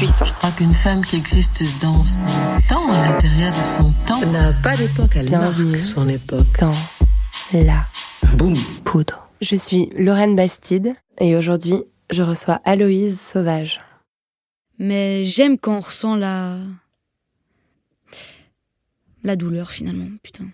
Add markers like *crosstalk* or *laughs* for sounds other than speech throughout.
Je crois qu'une femme qui existe dans son temps, à l'intérieur de son temps, n'a pas d'époque, elle Bienvenue. son époque. Dans la Boum. poudre. Je suis Lorraine Bastide et aujourd'hui, je reçois Aloïse Sauvage. Mais j'aime quand on ressent la. la douleur finalement, putain.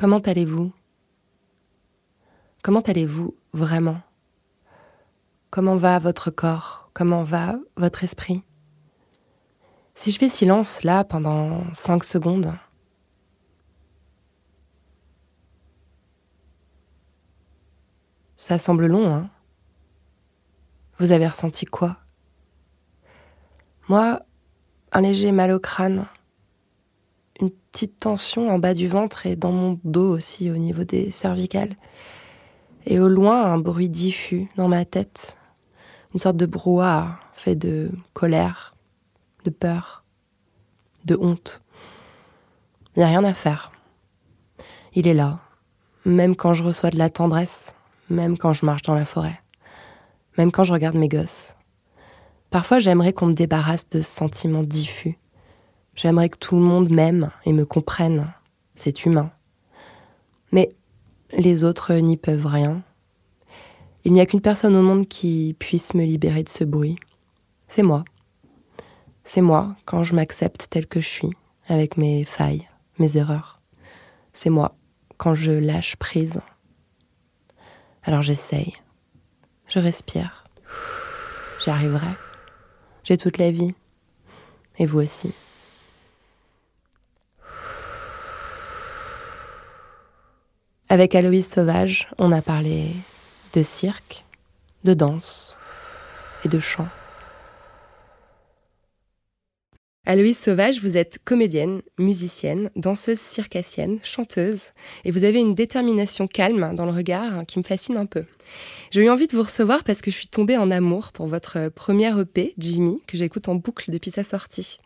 Comment allez-vous? Comment allez-vous vraiment? Comment va votre corps? Comment va votre esprit? Si je fais silence là pendant cinq secondes, ça semble long, hein? Vous avez ressenti quoi? Moi, un léger mal au crâne, une petite tension en bas du ventre et dans mon dos aussi au niveau des cervicales. Et au loin, un bruit diffus dans ma tête. Une sorte de brouhaha fait de colère, de peur, de honte. Il n'y a rien à faire. Il est là, même quand je reçois de la tendresse, même quand je marche dans la forêt, même quand je regarde mes gosses. Parfois, j'aimerais qu'on me débarrasse de ce sentiment diffus. J'aimerais que tout le monde m'aime et me comprenne. C'est humain. Mais les autres n'y peuvent rien. Il n'y a qu'une personne au monde qui puisse me libérer de ce bruit. C'est moi. C'est moi quand je m'accepte tel que je suis, avec mes failles, mes erreurs. C'est moi quand je lâche prise. Alors j'essaye. Je respire. J'y arriverai. J'ai toute la vie. Et vous aussi. Avec Aloïse Sauvage, on a parlé de cirque, de danse et de chant. Aloïse Sauvage, vous êtes comédienne, musicienne, danseuse circassienne, chanteuse, et vous avez une détermination calme dans le regard qui me fascine un peu. J'ai eu envie de vous recevoir parce que je suis tombée en amour pour votre première EP, Jimmy, que j'écoute en boucle depuis sa sortie.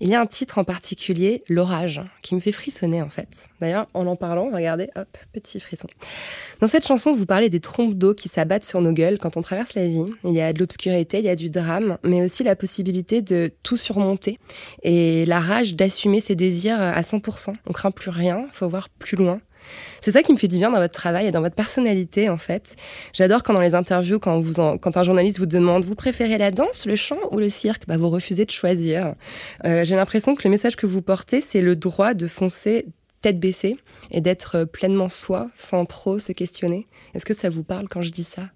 Il y a un titre en particulier, L'orage, qui me fait frissonner en fait. D'ailleurs, en en parlant, regardez, hop, petit frisson. Dans cette chanson, vous parlez des trompes d'eau qui s'abattent sur nos gueules quand on traverse la vie. Il y a de l'obscurité, il y a du drame, mais aussi la possibilité de tout surmonter et la rage d'assumer ses désirs à 100%. On craint plus rien, faut voir plus loin. C'est ça qui me fait du bien dans votre travail et dans votre personnalité, en fait. J'adore quand dans les interviews, quand, un journaliste vous demande vous préférez la danse, le chant ou le cirque, bah, vous refusez de choisir. Euh, J'ai l'impression que le message que vous portez, c'est le droit de foncer tête baissée et d'être pleinement soi sans trop se questionner. Est-ce que ça vous parle quand je dis ça?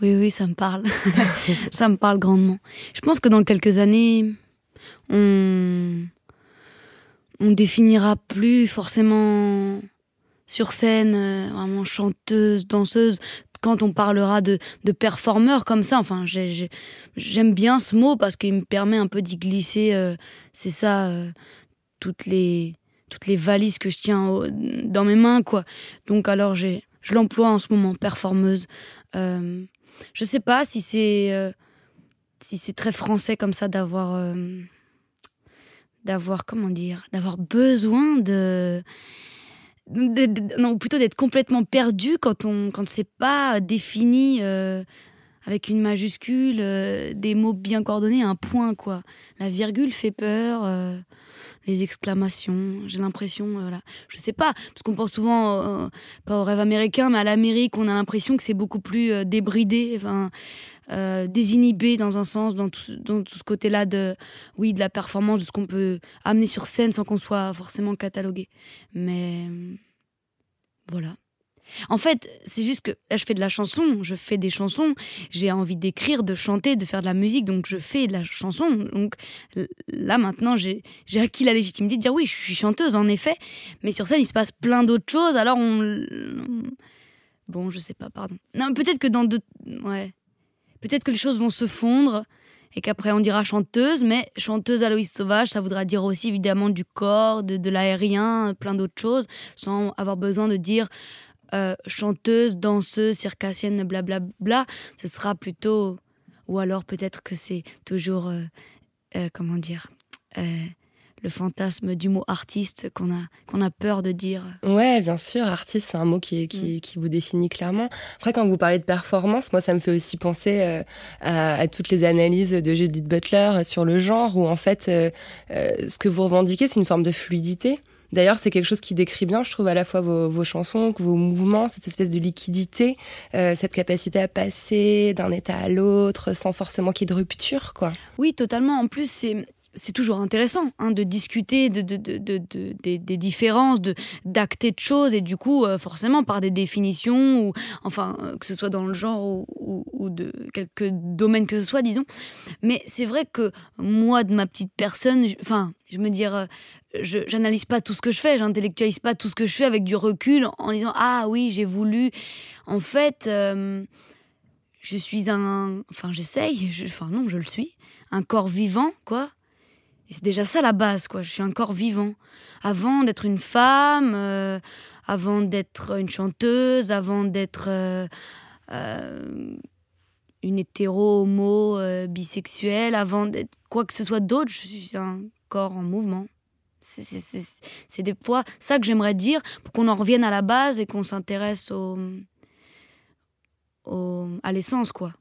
Oui, oui, ça me parle. *laughs* ça me parle grandement. Je pense que dans quelques années, on, on définira plus forcément sur scène, euh, vraiment chanteuse, danseuse, quand on parlera de, de performeur comme ça. Enfin, j'ai- j'ai- j'aime bien ce mot parce qu'il me permet un peu d'y glisser, euh, c'est ça, euh, toutes les toutes les valises que je tiens dans mes mains, quoi. Donc alors, j'ai, je l'emploie en ce moment, performeuse. Euh, je sais pas si c'est si c'est très français comme ça d'avoir d'avoir comment dire d'avoir besoin de- non plutôt d'être complètement perdu quand on quand c'est pas défini euh, avec une majuscule euh, des mots bien coordonnés un point quoi. La virgule fait peur euh, les exclamations j'ai l'impression euh, voilà je sais pas parce qu'on pense souvent euh, pas au rêve américain mais à l'Amérique on a l'impression que c'est beaucoup plus euh, débridé enfin euh, désinhibé dans un sens, dans tout, dans tout ce côté-là de, oui, de la performance, de ce qu'on peut amener sur scène sans qu'on soit forcément catalogué. Mais voilà. En fait, c'est juste que là, je fais de la chanson, je fais des chansons, j'ai envie d'écrire, de chanter, de faire de la musique, donc je fais de la chanson. Donc là, maintenant, j'ai acquis la légitimité de dire oui, je suis chanteuse, en effet, mais sur scène, il se passe plein d'autres choses, alors on. Bon, je sais pas, pardon. Non, peut-être que dans deux. Ouais. Peut-être que les choses vont se fondre et qu'après on dira chanteuse, mais chanteuse Aloïs Sauvage, ça voudra dire aussi évidemment du corps, de, de l'aérien, plein d'autres choses, sans avoir besoin de dire euh, chanteuse, danseuse, circassienne, blablabla. Bla, bla. Ce sera plutôt. Ou alors peut-être que c'est toujours. Euh, euh, comment dire le fantasme du mot artiste qu'on a, qu'on a peur de dire. Ouais, bien sûr, artiste, c'est un mot qui, qui, mm. qui, vous définit clairement. Après, quand vous parlez de performance, moi, ça me fait aussi penser à, à, toutes les analyses de Judith Butler sur le genre, où en fait, ce que vous revendiquez, c'est une forme de fluidité. D'ailleurs, c'est quelque chose qui décrit bien, je trouve, à la fois vos, vos chansons, vos mouvements, cette espèce de liquidité, euh, cette capacité à passer d'un état à l'autre sans forcément qu'il y ait de rupture, quoi. Oui, totalement. En plus, c'est c'est toujours intéressant hein, de discuter de, de, de, de des, des, différences, d'acter de choses, et du coup, euh, forcément, par des définitions, ou enfin, euh, que ce soit dans le genre ou, ou, ou, de quelques domaines que ce soit, disons. Mais c'est vrai que moi, de ma petite personne, enfin, je, me dire, j'analyse pas tout ce que je fais, j'intellectualise pas tout ce que je fais avec du recul en disant ah oui j'ai voulu. En fait, euh, je suis un, enfin j'essaye, enfin non je le suis, un corps vivant quoi. Et c'est déjà ça la base quoi. Je suis un corps vivant. Avant d'être une femme, euh, avant d'être une chanteuse, avant d'être euh, une hétéro, homo, bisexuelle, avant d'être quoi que ce soit d'autre, je suis un corps en mouvement. C'est des fois ça que j'aimerais dire pour qu'on en revienne à la base et qu'on s'intéresse au, à l'essence, quoi.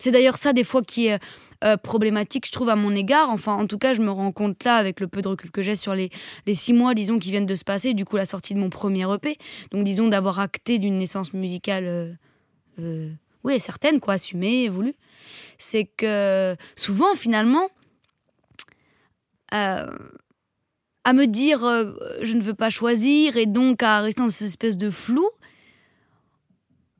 C'est d'ailleurs ça des fois qui est euh, problématique, je trouve, à mon égard. Enfin, en tout cas, je me rends compte là, avec le peu de recul que j'ai sur les, les six mois, disons, qui viennent de se passer, du coup, la sortie de mon premier EP. Donc, disons, d'avoir acté d'une naissance musicale, euh, euh, oui, certaine, quoi, assumée, voulue. C'est que souvent, finalement, à me dire euh, je ne veux pas choisir et donc à rester dans cette espèce de flou,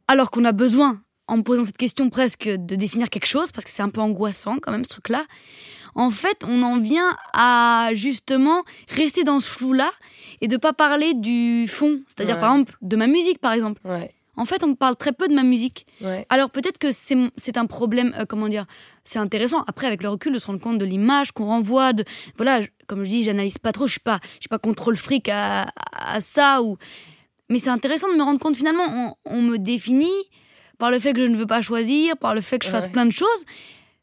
alors qu'on a besoin, en me posant cette question presque, de définir quelque chose, parce que c'est un peu angoissant quand même ce truc-là, en fait on en vient à justement rester dans ce flou-là et de pas parler du fond, c'est-à-dire par exemple de ma musique par exemple. Ouais en fait, on me parle très peu de ma musique. Alors peut-être que c'est un problème, euh, comment dire, c'est intéressant. Après, avec le recul, de se rendre compte de l'image qu'on renvoie. De, voilà, comme je dis, j'analyse pas trop. Je suis pas, je suis pas contrôle fric à, ça ou. Mais c'est intéressant de me rendre compte finalement, on, me définit par le fait que je ne veux pas choisir, par le fait que je fasse plein de choses,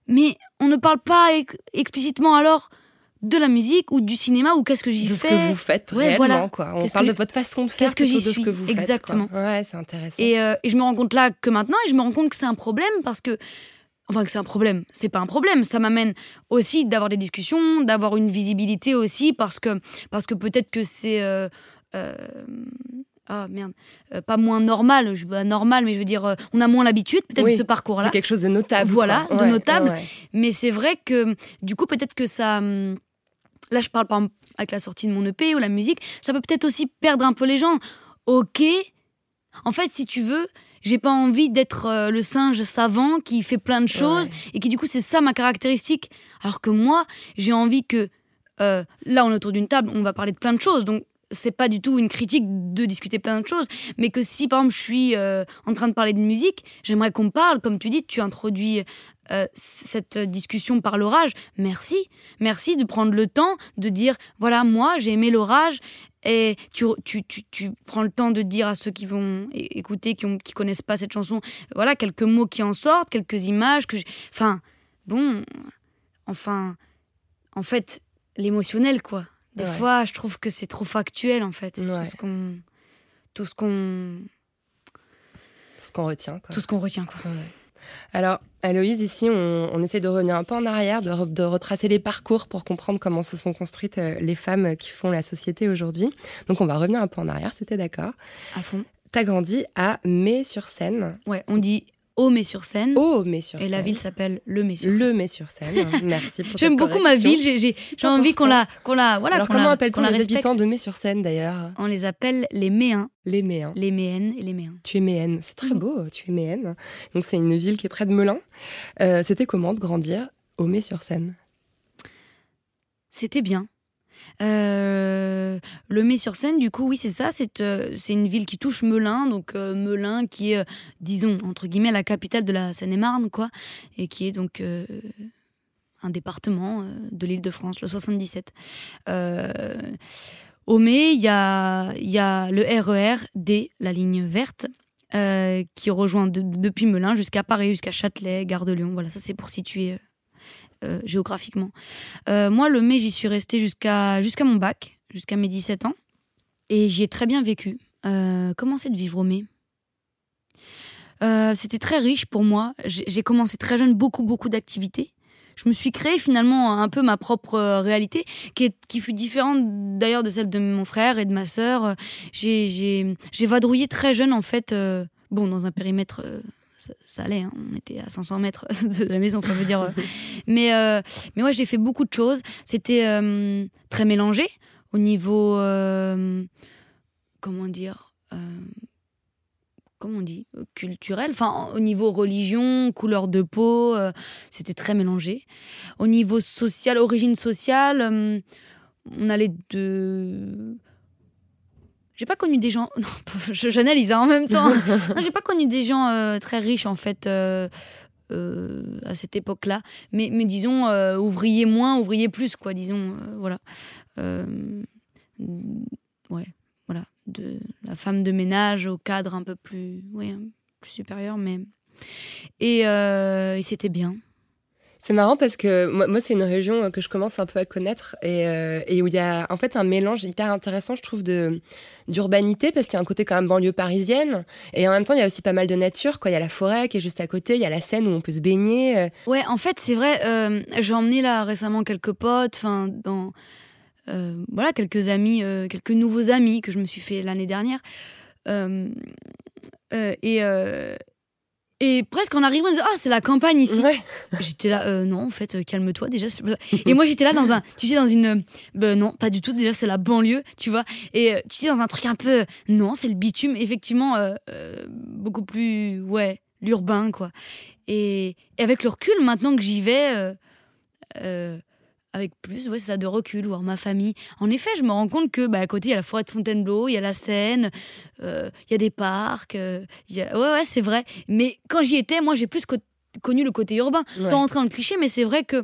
mais on ne parle pas explicitement alors de la musique ou du cinéma ou qu'est-ce que j'y fais. De ce que vous faites réellement, quoi. On parle de votre façon de faire qu'est-ce que j'y suis. de ce que vous Exactement. faites. Ouais, c'est intéressant. Et, euh, et, je me rends compte là que maintenant, et je me rends compte que c'est un problème parce que, enfin que c'est un problème, c'est pas un problème, ça m'amène aussi d'avoir des discussions, d'avoir une visibilité aussi parce que, parce que peut-être que c'est... Euh, euh, ah merde, pas moins normal, je normal, mais je veux dire, on a moins l'habitude peut-être de ce parcours-là. C'est quelque chose de notable. Voilà, de notable. Mais c'est vrai que du coup, peut-être que ça, hum, là je parle pas avec la sortie de mon EP ou la musique, ça peut peut-être aussi perdre un peu les gens. Ok, en fait, si tu veux, j'ai pas envie d'être euh, le singe savant qui fait plein de choses et qui du coup c'est ça ma caractéristique. Alors que moi, j'ai envie que euh, là on est autour d'une table, on va parler de plein de choses, donc c'est pas du tout une critique de discuter plein de choses, mais que si par exemple je suis euh, en train de parler de musique, j'aimerais qu'on parle, comme tu dis, tu introduis euh, cette discussion par l'orage. Merci, merci de prendre le temps de dire voilà moi j'ai aimé l'orage et tu, tu, tu, tu, prends le temps de dire à ceux qui vont écouter, qui ont qui connaissent pas cette chanson, voilà quelques mots qui en sortent, quelques images que enfin bon, enfin en fait l'émotionnel quoi. Des fois, je trouve que c'est trop factuel, en fait. Tout ce qu'on. Tout ce qu'on. Ce qu'on retient, quoi. Tout ce qu'on retient, quoi. Alors, Aloïse, ici, on, on, essaie de revenir un peu en arrière, de, de, retracer les parcours pour comprendre comment se sont construites euh, les femmes qui font la société aujourd'hui. Donc, on va revenir un peu en arrière, c'était d'accord À fond. T'as grandi à Mai-sur-Seine. Ouais, on dit Aumé-sur-Seine. Aumé-sur-Seine. Et la ville s'appelle Le Mets-sur-Seine. Le Mets-sur-Seine. *laughs* Merci pour J'aime beaucoup ma ville. J'ai, j'ai, j'ai envie qu'on la, qu'on la, voilà. Alors qu'on comment appelle-t-on la les habitants de Mets-sur-Seine d'ailleurs? On les appelle les Méens, Les Méens. les Méennes et les Méens. Tu es Méenne, c'est très Mhm. beau, tu es Méenne. Donc c'est une ville qui est près de Melun. Euh, C'était comment de grandir au Mets-sur-Seine C'était bien. Euh, le Mets-sur-Seine, du coup, oui, c'est ça. C'est euh, c'est une ville qui touche Melun, donc euh, Melun qui est, disons, entre guillemets, la capitale de la Seine-et-Marne, quoi, et qui est donc un département de l'Île-de-France, le 77. Euh, au Mai, il y a, le RER D, la ligne verte, qui rejoint de- depuis Melun jusqu'à Paris, jusqu'à Châtelet, Gare de Lyon. Voilà, ça c'est pour situer euh, géographiquement. Euh, moi, le mai, j'y suis restée jusqu'à mon bac, jusqu'à mes 17 ans. Et j'y ai très bien vécu. Euh, comment c'est de vivre au mai? C'était très riche pour moi. J'ai commencé très jeune beaucoup, beaucoup d'activités. Je me suis créé finalement un peu ma propre réalité, qui, est, qui fut différente d'ailleurs de celle de mon frère et de ma sœur. J'ai vadrouillé très jeune en fait, bon, dans un périmètre, ça, allait, hein, on était à 500 mètres *laughs* de la maison, veux dire. euh, mais, euh, mais ouais, j'ai fait beaucoup de choses. C'était euh, très mélangé au niveau. comment dire Comment on Culturel. Enfin, au niveau religion, couleur de peau, c'était très mélangé. Au niveau social, origine sociale, on allait de. J'ai pas connu des gens. *laughs* Non, je- j'analyse hein, en même temps. *laughs* non, j'ai pas connu des gens euh, très riches en fait. euh, euh, à cette époque-là. Mais, mais disons, euh, ouvrier moins, ouvrier plus, quoi, disons, euh, voilà. Euh, ouais, voilà. De la femme de ménage au cadre un peu plus, ouais, plus supérieur, mais. Et, et c'était bien. C'est marrant parce que moi, c'est une région que je commence un peu à connaître et, euh, et où il y a en fait un mélange hyper intéressant, je trouve, de d'urbanité parce qu'il y a un côté quand même banlieue parisienne et en même temps il y a aussi pas mal de nature. Quoi, il y a la forêt qui est juste à côté, il y a la Seine où on peut se baigner. euh. Ouais, en fait, c'est vrai. euh, j'ai emmené là récemment quelques potes, enfin, dans. euh, voilà, quelques amis, euh, quelques nouveaux amis que je me suis fait l'année dernière. Euh, euh, et. Et presque en arrivant, on disait Ah, c'est la campagne ici. Ouais. J'étais là, euh, non, en fait, euh, calme-toi déjà. *laughs* Et moi, j'étais là dans un, tu sais, dans une, euh, ben non, pas du tout. Déjà, c'est la banlieue, tu vois. Et tu sais, dans un truc un peu, non, c'est le bitume, effectivement, euh, euh, beaucoup plus, ouais, l'urbain, quoi. Et, et avec le recul, maintenant que j'y vais, avec plus, ouais, ça, de recul, voir ma famille. En effet, je me rends compte que, bah, à côté, il y a la forêt de Fontainebleau, il y a la Seine, euh, il y a des parcs, euh, il y a... ouais, ouais, c'est vrai. Mais quand j'y étais, moi, j'ai plus co- connu le côté urbain, Ouais. sans rentrer dans le cliché, mais c'est vrai que.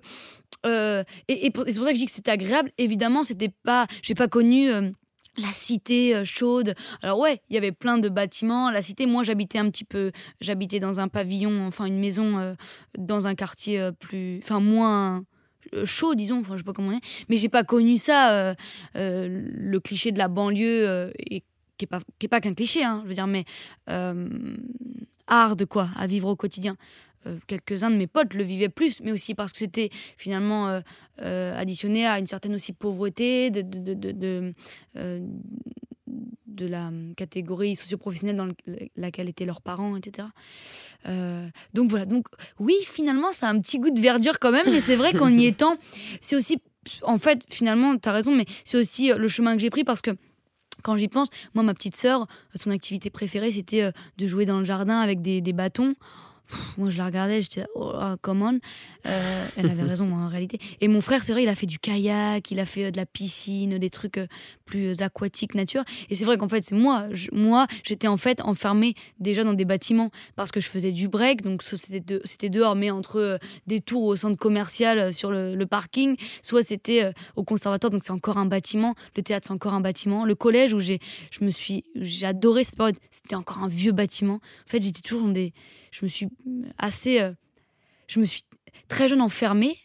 euh, et c'est pour ça que je dis que c'était agréable. Évidemment, c'était pas. J'ai pas connu. euh, la cité chaude. Alors ouais, il y avait plein de bâtiments. La cité, moi j'habitais un petit peu, j'habitais dans un pavillon, enfin une maison euh, dans un quartier euh, plus, enfin moins chaud, disons. Enfin je sais pas comment on est. Mais j'ai pas connu ça, euh, euh, le cliché de la banlieue euh, et qui est pas qu'un cliché, hein, je veux dire, mais euh, hard quoi à vivre au quotidien. Euh, Quelques-uns de mes potes le vivaient plus, mais aussi parce que c'était finalement euh, euh, additionné à une certaine aussi pauvreté de, de, la catégorie socio-professionnelle dans le- laquelle étaient leurs parents, etc. Euh, donc voilà, donc oui, finalement, ça a un petit goût de verdure quand même, mais c'est vrai qu'en y *laughs* étant, c'est aussi, en fait, finalement, tu as raison, mais c'est aussi euh, le chemin que j'ai pris parce que quand j'y pense, moi, ma petite sœur, son activité préférée, c'était euh, de jouer dans le jardin avec des, des bâtons. Moi, je la regardais, j'étais oh, ah, come on. Euh, elle avait raison en réalité. Et mon frère, c'est vrai, il a fait du kayak, il a fait euh, de la piscine, des trucs euh, plus euh, aquatiques, nature. Et c'est vrai qu'en fait, c'est moi. Moi, j'étais en fait enfermée déjà dans des bâtiments parce que je faisais du break. Donc, c'était c'était dehors, mais entre des tours au centre commercial sur le, le parking, soit c'était au conservatoire. Donc, c'est encore un bâtiment. Le théâtre, c'est encore un bâtiment. Le collège où j'ai, je me suis, j'ai adoré cette période, c'était encore un vieux bâtiment. En fait, j'étais toujours dans des, je me suis assez, euh, je me suis très jeune enfermée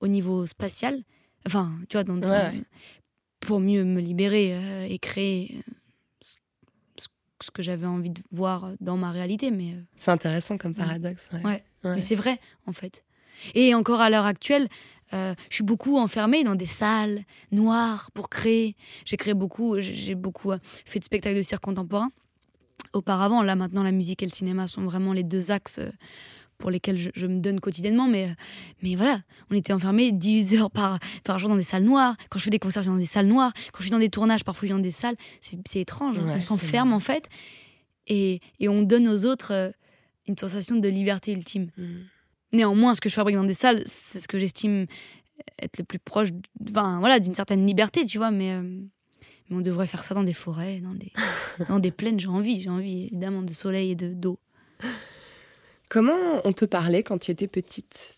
au niveau spatial. Enfin, tu vois, dans, Ouais, ouais. pour mieux me libérer euh, et créer euh, ce, que j'avais envie de voir dans ma réalité. Mais, euh, C'est intéressant comme paradoxe. Ouais. Ouais. Ouais. mais c'est vrai, en fait. Et encore à l'heure actuelle, euh, je suis beaucoup enfermée dans des salles noires pour créer. J'ai créé beaucoup, j'ai beaucoup fait de spectacles de cirque contemporain. Auparavant. Là, maintenant, la musique et le cinéma sont vraiment les deux axes euh, pour lesquels je, je me donne quotidiennement. Mais, euh, mais voilà, on était enfermés 10 heures par, par jour dans des salles noires. Quand je fais des concerts, je suis dans des salles noires. Quand je suis dans des tournages, parfois je suis dans des salles. C'est étrange. Ouais, on s'enferme, en fait. Et, et on donne aux autres euh, une sensation de liberté ultime. Mm. Néanmoins, ce que je fabrique dans des salles, c'est ce que j'estime être le plus proche d- enfin, voilà, d'une certaine liberté, tu vois. Mais, euh, mais on devrait faire ça dans des forêts, dans des, *laughs* dans des plaines. J'ai envie, j'ai envie évidemment de soleil et de- d'eau. Comment on te parlait quand tu étais petite?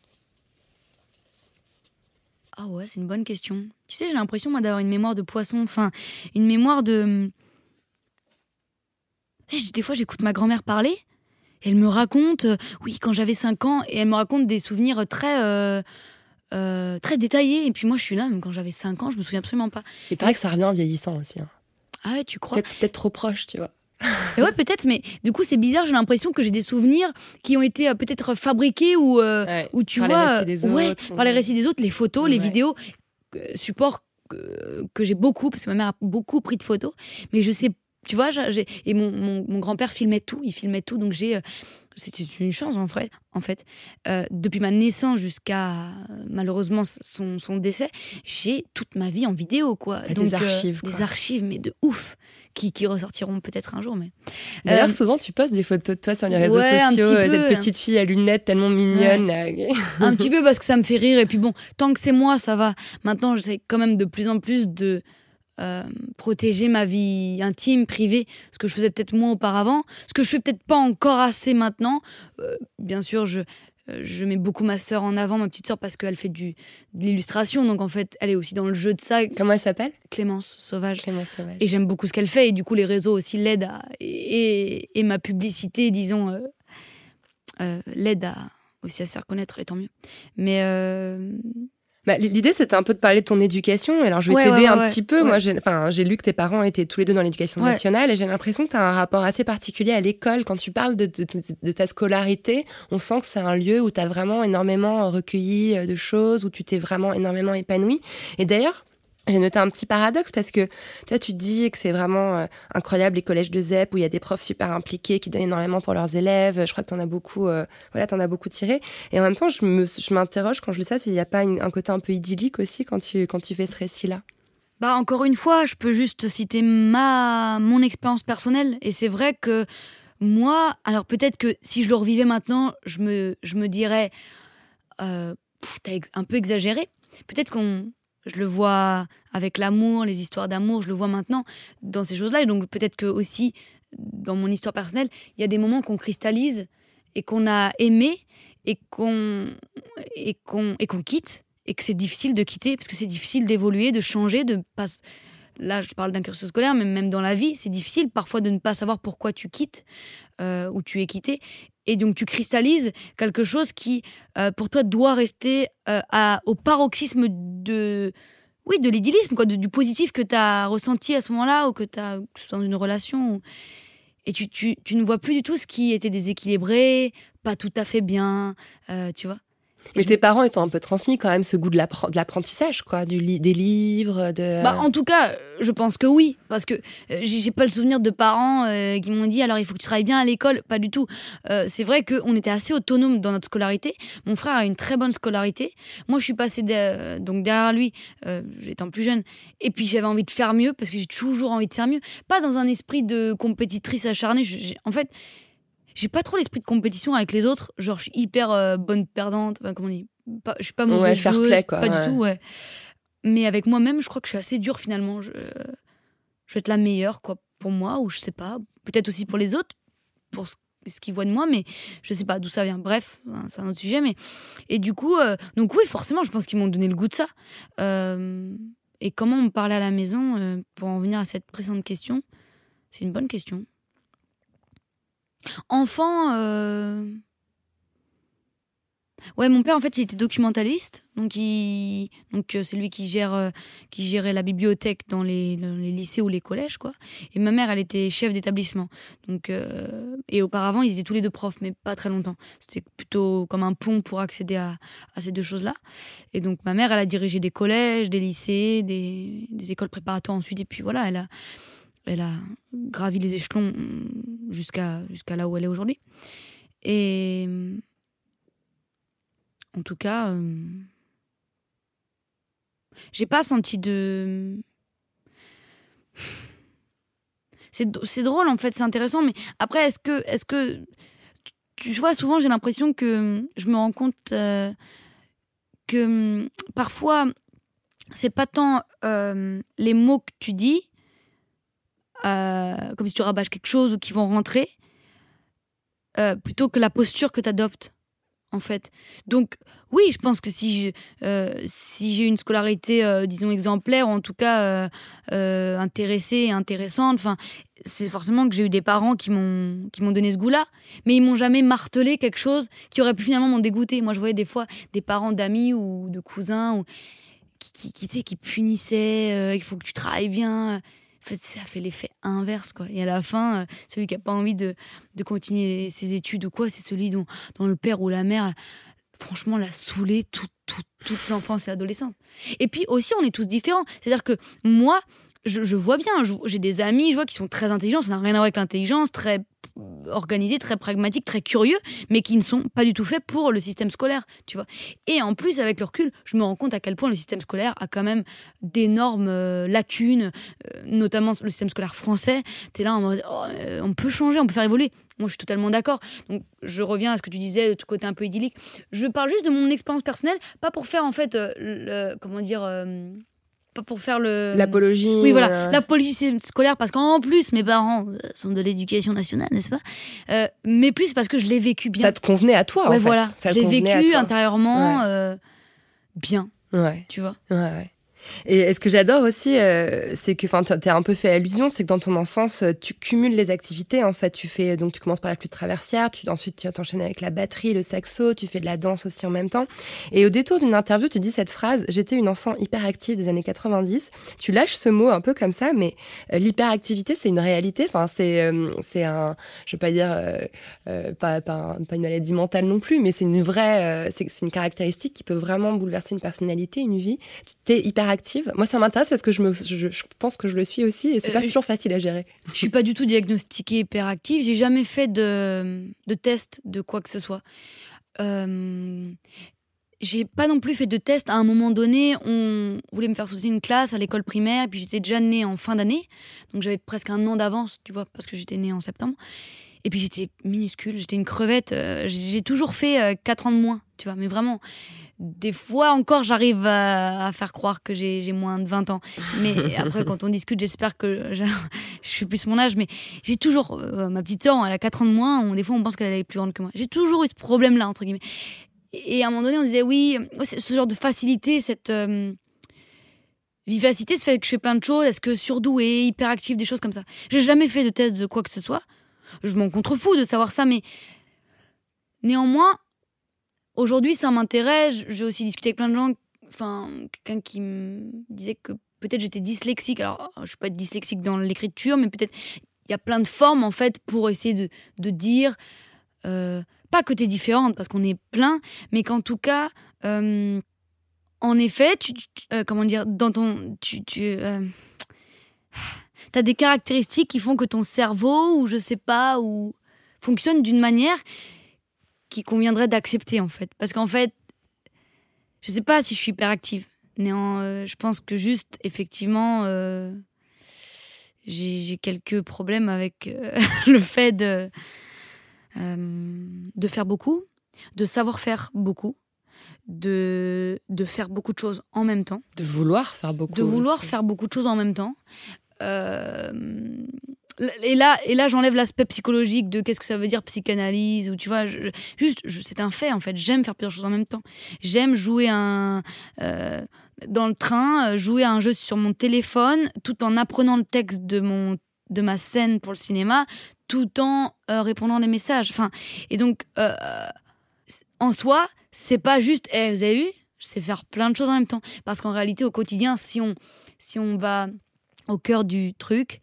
Ah ouais, c'est une bonne question. Tu sais, j'ai l'impression, moi, d'avoir une mémoire de poisson, enfin, une mémoire de. Eh, Des fois, j'écoute ma grand-mère parler, et elle me raconte, euh, oui, quand j'avais 5 ans, et elle me raconte des souvenirs très. euh, euh, très détaillés. Et puis moi, je suis là, même quand j'avais 5 ans, je me souviens absolument pas. Il paraît que ça revient en vieillissant aussi. hein. Ah ouais, tu crois Peut-être trop proche, tu vois. *laughs* Et Ouais, peut-être, mais du coup, c'est bizarre, j'ai l'impression que j'ai des souvenirs qui ont été euh, peut-être fabriqués ou. euh, Ouais, où tu par les vois, récits des ouais, autres, par les ou- récits des autres, les photos, les vidéos, supports que, que j'ai beaucoup, parce que ma mère a beaucoup pris de photos, mais je sais, tu vois, et mon, mon, mon grand-père filmait tout, il filmait tout, donc j'ai, euh, c'était une chance en fait, en fait. Euh, depuis ma naissance jusqu'à malheureusement son, son décès, j'ai toute ma vie en vidéo, quoi. Des euh, archives, des archives, mais de ouf, qui, qui ressortiront peut-être un jour, mais. D'ailleurs, Euh, souvent, tu postes des photos de toi sur les réseaux ouais, sociaux, petit peu, cette petite fille à lunettes tellement mignonne. là. *laughs* un *laughs* petit peu parce que ça me fait rire et puis bon tant que c'est moi ça va maintenant j'essaie quand même de plus en plus de euh, protéger ma vie intime privée ce que je faisais peut-être moins auparavant ce que je fais peut-être pas encore assez maintenant Euh, bien sûr je euh, je mets beaucoup ma sœur en avant, ma petite sœur, parce qu'elle fait du, de l'illustration. Donc, en fait, elle est aussi dans le jeu de ça. Comment elle s'appelle? Clémence Sauvage. Clémence Sauvage. Et j'aime beaucoup ce qu'elle fait. Et du coup, les réseaux aussi l'aident à. Et, et- et ma publicité, disons, euh, euh, l'aide à, aussi à se faire connaître, et tant mieux. Mais. euh, Bah, L'idée, c'était un peu de parler de ton éducation. Alors, je vais Ouais, t'aider ouais, un ouais, petit peu. Moi, j'ai enfin, j'ai lu que tes parents étaient tous les deux dans l'éducation nationale et j'ai l'impression que tu as un rapport assez particulier à l'école. Quand tu parles de, de- de ta scolarité, on sent que c'est un lieu où tu as vraiment énormément recueilli euh, de choses, où tu t'es vraiment énormément épanoui. Et d'ailleurs, j'ai noté un petit paradoxe parce que tu tu dis que c'est vraiment euh, incroyable les collèges de ZEP où il y a des profs super impliqués qui donnent énormément pour leurs élèves. Je crois que tu en as beaucoup, euh, voilà, t'en as beaucoup tiré. Et en même temps, je me, je m'interroge quand je lis ça s'il n'y a pas un côté un peu idyllique aussi quand tu, quand tu fais ce récit-là? Bah encore une fois, je peux juste citer ma mon expérience personnelle et c'est vrai que moi, alors peut-être que si je le revivais maintenant, je me je me dirais euh, t'as un peu exagéré. Peut-être qu'on je le vois avec l'amour, les histoires d'amour, je le vois maintenant dans ces choses-là et donc peut-être que aussi dans mon histoire personnelle, il y a des moments qu'on cristallise et qu'on a aimé et qu'on et qu'on quitte et que c'est difficile de quitter parce que c'est difficile d'évoluer, de changer, de. Là, je parle d'un cursus scolaire, mais même dans la vie, c'est difficile parfois de ne pas savoir pourquoi tu quittes euh, ou tu es quitté. Et donc, tu cristallises quelque chose qui, euh, pour toi, doit rester euh, au paroxysme de. Oui, de l'idyllisme, quoi, du positif que tu as ressenti à ce moment-là, ou que tu as dans une relation. Et tu ne vois plus du tout ce qui était déséquilibré, pas tout à fait bien, euh, tu vois. Mais tes parents étant un peu transmis quand même ce goût de l'appre- de l'apprentissage, quoi, du li- des livres, de. Bah, en tout cas, euh, je pense que oui, parce que euh, j'ai pas le souvenir de parents euh, qui m'ont dit alors il faut que tu travailles bien à l'école, pas du tout. Euh, c'est vrai qu'on était assez autonome dans notre scolarité. Mon frère a une très bonne scolarité. Moi, je suis passée de- euh, donc derrière lui, euh, étant plus jeune, et puis j'avais envie de faire mieux parce que j'ai toujours envie de faire mieux, pas dans un esprit de compétitrice acharnée. Je- en fait. J'ai pas trop l'esprit de compétition avec les autres. Genre, je suis hyper euh, bonne perdante. Enfin, comment on dit? Pas, Je suis pas mauvaise Ouais, fair joueuse, play, quoi, pas ouais. du tout, ouais. Mais avec moi-même, je crois que je suis assez dure finalement. Je, je vais être la meilleure, quoi, pour moi, ou je sais pas. Peut-être aussi pour les autres, pour ce, ce qu'ils voient de moi, mais je sais pas d'où ça vient. Bref, hein, c'est un autre sujet. Mais et du coup, euh, donc oui, forcément, je pense qu'ils m'ont donné le goût de ça. Euh, et comment on me parlait à la maison pour en venir à cette précédente question? C'est une bonne question. Enfant. euh, Ouais, mon père en fait, il était documentaliste, donc il, donc euh, c'est lui qui gère, euh, qui gérait la bibliothèque dans les, dans les lycées ou les collèges, quoi. Et ma mère, elle était chef d'établissement, donc et auparavant, ils étaient tous les deux profs, mais pas très longtemps. C'était plutôt comme un pont pour accéder à, à ces deux choses-là. Et donc ma mère, elle a dirigé des collèges, des lycées, des, des écoles préparatoires ensuite, et puis voilà, elle a, elle a gravi les échelons jusqu'à jusqu'à là où elle est aujourd'hui. Et en tout cas, euh, j'ai pas senti de. *sighs* C'est drôle en fait, c'est intéressant, mais après, est-ce que, est-ce que, tu vois, souvent j'ai l'impression que je me rends compte euh, que parfois c'est pas tant euh, les mots que tu dis, comme si tu rabâches quelque chose ou qui vont rentrer, plutôt que la posture que tu adoptes en fait. Donc oui, je pense que si euh, j'ai une scolarité, euh, disons exemplaire, ou en tout cas euh, intéressée et intéressante, enfin, c'est forcément que j'ai eu des parents qui m'ont qui m'ont donné ce goût-là, mais ils m'ont jamais martelé quelque chose qui aurait pu finalement m'en dégoûter. Moi, je voyais des fois des parents d'amis ou de cousins ou qui qui, qui, qui punissaient, il faut que tu travailles bien fait, ça fait l'effet inverse, quoi. Et à la fin, euh, celui qui n'a pas envie de, de, continuer ses études ou quoi, c'est celui dont, dont, le père ou la mère, franchement, l'a saoulé toute l'enfance et l'adolescence. Et puis aussi, on est tous différents. C'est-à-dire que moi, je, vois bien, j'ai des amis, je vois qui sont très intelligents, ça n'a rien à voir avec l'intelligence, très organisés, très pragmatiques, très curieux, mais qui ne sont pas du tout faits pour le système scolaire, tu vois. Et en plus, avec le recul, je me rends compte à quel point le système scolaire a quand même d'énormes euh, lacunes, euh, notamment le système scolaire français. Tu es là en mode, oh, euh, on peut changer, on peut faire évoluer. Moi, je suis totalement d'accord. Donc, je reviens à ce que tu disais, de tout côté un peu idyllique. Je parle juste de mon expérience personnelle, pas pour faire, en fait, comment dire pas pour faire le l'apologie oui voilà euh... l'apologie scolaire parce qu'en plus mes parents euh, sont de l'éducation nationale n'est-ce pas? Euh, mais plus parce que je l'ai vécu bien. Ça te convenait à toi ouais, en fait. voilà ça je l'ai vécu intérieurement euh, bien ouais. tu vois. Ouais ouais et ce que j'adore aussi, euh, c'est que, enfin, tu as un peu fait allusion, c'est que dans ton enfance, euh, tu cumules les activités. En fait, tu fais donc tu commences par la flûte traversière, tu, ensuite tu t'enchaînes avec la batterie, le saxo, tu fais de la danse aussi en même temps. Et au détour d'une interview, tu dis cette phrase "J'étais une enfant hyperactive des années 90." Tu lâches ce mot un peu comme ça, mais euh, l'hyperactivité, c'est une réalité. Enfin, c'est euh, c'est un, je veux pas dire euh, pas, une maladie mentale non plus, mais c'est une vraie, c'est une caractéristique qui peut vraiment bouleverser une personnalité, une vie. Tu es hyper Moi, ça m'intéresse parce que je, me, je, je, pense que je le suis aussi et c'est pas toujours facile à gérer. Je suis pas du tout diagnostiquée hyperactive. J'ai jamais fait de, de test de quoi que ce soit. Euh, j'ai pas non plus fait de test. À un moment donné, on voulait me faire sauter une classe à l'école primaire, et puis j'étais déjà née en fin d'année, donc j'avais presque un an d'avance, tu vois, parce que j'étais née en septembre. Et puis j'étais minuscule, j'étais une crevette. Euh, j'ai toujours fait euh, 4 ans de moins, tu vois, mais vraiment des fois encore, j'arrive à, à, faire croire que j'ai moins de 20 ans. Mais *laughs* après, quand on discute, j'espère que *laughs* je, je suis plus mon âge. Mais j'ai toujours, euh, ma petite sœur, elle a 4 ans de moins. On, des fois, on pense qu'elle est plus grande que moi. J'ai toujours eu ce problème-là, entre guillemets. Et à un moment donné, on disait, oui, ce genre de facilité, cette euh, vivacité, ce fait que je fais plein de choses, est-ce que surdouée, hyperactive, des choses comme ça. J'ai jamais fait de test de quoi que ce soit. Je m'en contrefous de savoir ça, mais néanmoins, Aujourd'hui, ça m'intéresse. J'ai aussi discuté avec plein de gens. Enfin, quelqu'un qui me disait que peut-être j'étais dyslexique. Alors, je suis pas dyslexique dans l'écriture, mais peut-être il y a plein de formes en fait pour essayer de, dire. Euh, pas que tu es différente parce qu'on est plein, mais qu'en tout cas, euh, en effet, tu, euh, comment dire, dans ton, tu, tu as des caractéristiques qui font que ton cerveau ou je sais pas ou fonctionne d'une manière qui conviendrait d'accepter en fait. Parce qu'en fait, je sais pas si je suis hyperactive. Néant, euh, je pense que juste, effectivement, euh, j'ai quelques problèmes avec euh, *laughs* le fait de, de faire beaucoup, de savoir faire beaucoup, de, de faire beaucoup de choses en même temps. De vouloir faire beaucoup. De vouloir aussi. faire beaucoup de choses en même temps. Euh, et là, et là j'enlève l'aspect psychologique de qu'est-ce que ça veut dire psychanalyse ou tu vois, juste, c'est un fait en fait. J'aime faire plusieurs choses en même temps. J'aime jouer un euh, dans le train, jouer à un jeu sur mon téléphone, tout en apprenant le texte de mon de ma scène pour le cinéma, tout en euh, répondant des messages. Enfin, et donc euh, en soi, c'est pas juste, eh, vous avez vu, je sais faire plein de choses en même temps. Parce qu'en réalité, au quotidien, si on si on va au cœur du truc,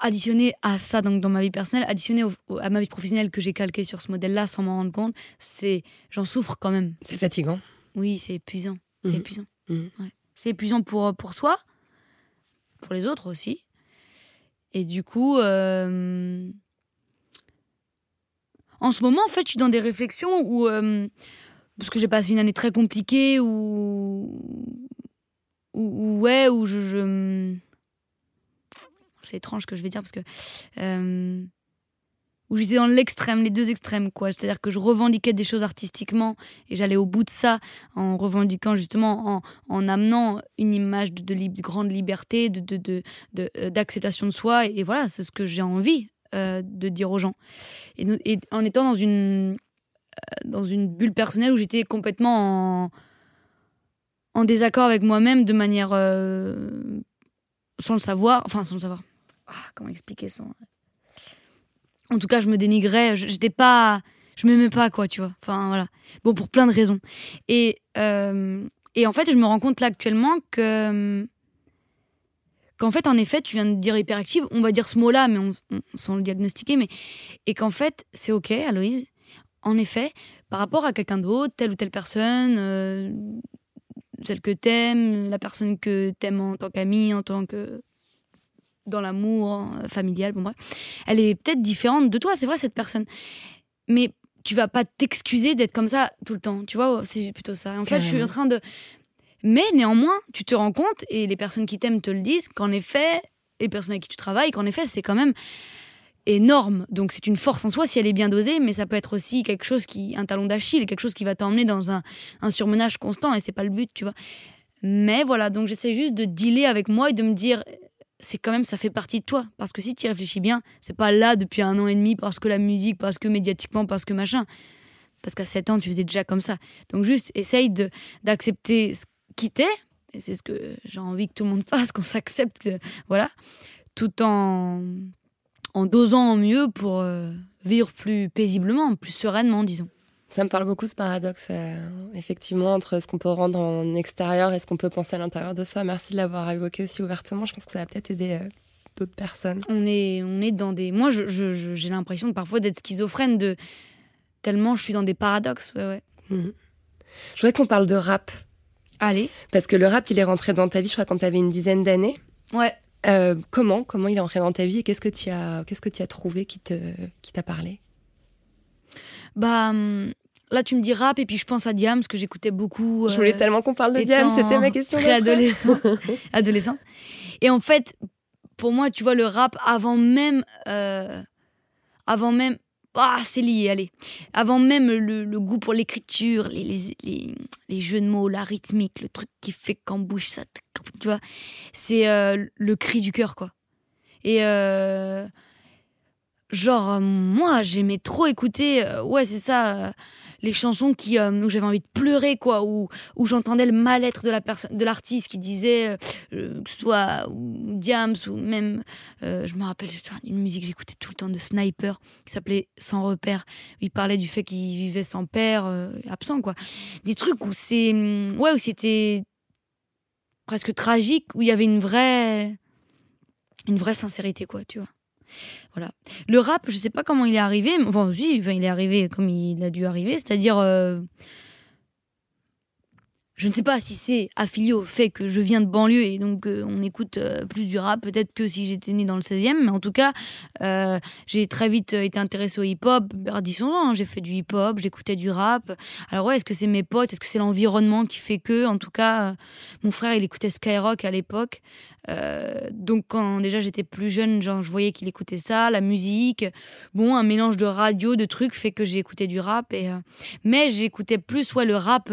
additionné à ça, donc dans ma vie personnelle, additionné au, au, à ma vie professionnelle que j'ai calqué sur ce modèle-là sans m'en rendre compte, c'est j'en souffre quand même. C'est fatigant. Oui, c'est épuisant. C'est Mhm. épuisant. Mmh. Ouais. C'est épuisant pour, pour soi, pour les autres aussi. Et du coup, euh, en ce moment, en fait, je suis dans des réflexions où, euh, parce que j'ai passé une année très compliquée, où, où, où- ouais, où je, je- c'est étrange ce que je vais dire parce que euh, où j'étais dans l'extrême, les deux extrêmes, quoi. C'est-à-dire que je revendiquais des choses artistiquement et j'allais au bout de ça en revendiquant justement, en, en amenant une image de, grande liberté, de, euh, d'acceptation de soi. Et, voilà, c'est ce que j'ai envie euh, de dire aux gens. Et, en étant dans une, dans une bulle personnelle où j'étais complètement en, en désaccord avec moi-même de manière. sans le savoir. Enfin, sans le savoir. Ah, comment expliquer sans. En tout cas, je me dénigrais. J'étais pas. Je m'aimais pas, quoi, tu vois. Enfin, voilà. Bon, pour plein de raisons. Et, euh, et en fait, je me rends compte là actuellement que. Qu'en fait, en effet, tu viens de dire hyperactive, on va dire ce mot-là, mais on, on- sans le diagnostiquer, mais. Et qu'en fait, c'est OK, Aloïse. En effet, par rapport à quelqu'un d'autre, telle ou telle personne, euh, celle que t'aimes, la personne que t'aimes en tant qu'amie, en tant que. Dans l'amour euh, familial, bon bref, elle est peut-être différente de toi, c'est vrai, cette personne. Mais tu vas pas t'excuser d'être comme ça tout le temps, tu vois, c'est plutôt ça. En fait, je suis en train de. Mais néanmoins, tu te rends compte, et les personnes qui t'aiment te le disent, qu'en effet, les personnes avec qui tu travailles, qu'en effet, c'est quand même énorme. Donc c'est une force en soi si elle est bien dosée, mais ça peut être aussi quelque chose qui, un talon d'Achille, quelque chose qui va t'emmener dans un, un surmenage constant, et c'est pas le but, tu vois. Mais voilà, donc j'essaie juste de dealer avec moi et de me dire, c'est quand même, ça fait partie de toi. Parce que si tu y réfléchis bien, c'est pas là depuis un an et demi parce que la musique, parce que médiatiquement, parce que machin. Parce qu'à 7 ans, tu faisais déjà comme ça. Donc juste, essaye d'accepter ce qui t'est, et c'est ce que j'ai envie que tout le monde fasse, *laughs* qu'on s'accepte, voilà, tout en, en dosant au mieux pour euh, vivre plus paisiblement, plus sereinement, disons. Ça me parle beaucoup ce paradoxe, euh, effectivement, entre ce qu'on peut rendre en extérieur et ce qu'on peut penser à l'intérieur de soi. Merci de l'avoir évoqué aussi ouvertement. Je pense que ça va peut-être aider euh, d'autres personnes. On est, on est dans des. Moi, j'ai l'impression parfois d'être schizophrène de tellement je suis dans des paradoxes. Ouais, ouais. Mhm. Je voudrais qu'on parle de rap. Allez. Parce que le rap, il est rentré dans ta vie, je crois, quand tu avais une dizaine d'années. Ouais. Euh, comment Comment il est rentré dans ta vie et qu'est-ce que tu as, qu'est-ce que tu as trouvé qui te, qui t'a parlé? Bah hum, là, tu me dis rap et puis je pense à Diams que j'écoutais beaucoup. Je voulais euh, tellement qu'on parle de étant c'était ma question. Préadolescent. *laughs* adolescent. Et en fait, pour moi, tu vois, le rap, avant même. euh, avant même. Ah, c'est lié, allez. Avant même le, le goût pour l'écriture, les, les, les, les jeux de mots, la rythmique, le truc qui fait qu'en bouge ça, tu vois, c'est euh, le cri du cœur, quoi. Et genre, euh, moi, j'aimais trop écouter, euh, ouais, c'est ça, euh, les chansons qui, où j'avais envie de pleurer, quoi, où, où j'entendais le mal-être de la l'artiste qui disait, que ce soit Diams ou même, je me rappelle une musique que j'écoutais tout le temps de Sniper qui s'appelait Sans repère. Il parlait du fait qu'il vivait sans père, absent, quoi. Des trucs où c'est, hum, ouais, où c'était presque tragique, où il y avait une vraie, une vraie sincérité, quoi, tu vois. Le rap, je sais pas comment il est arrivé. mais- Enfin, si, enfin, il est arrivé comme il a dû arriver, c'est-à-dire. euh, je ne sais pas si c'est affilié au fait que je viens de banlieue et donc euh, on écoute euh, plus du rap, peut-être que si j'étais née dans le 16e, mais en tout cas, euh, j'ai très vite été intéressée au hip-hop. 10 ans, hein, j'ai fait du hip-hop, j'écoutais du rap. Alors ouais, est-ce que c'est mes potes, est-ce que c'est l'environnement qui fait que? En tout cas, mon frère, il écoutait Skyrock à l'époque. Donc quand déjà j'étais plus jeune, genre, je voyais qu'il écoutait ça, la musique. Bon, un mélange de radio, de trucs fait que j'ai écouté du rap. Et, mais j'écoutais plus ouais, le rap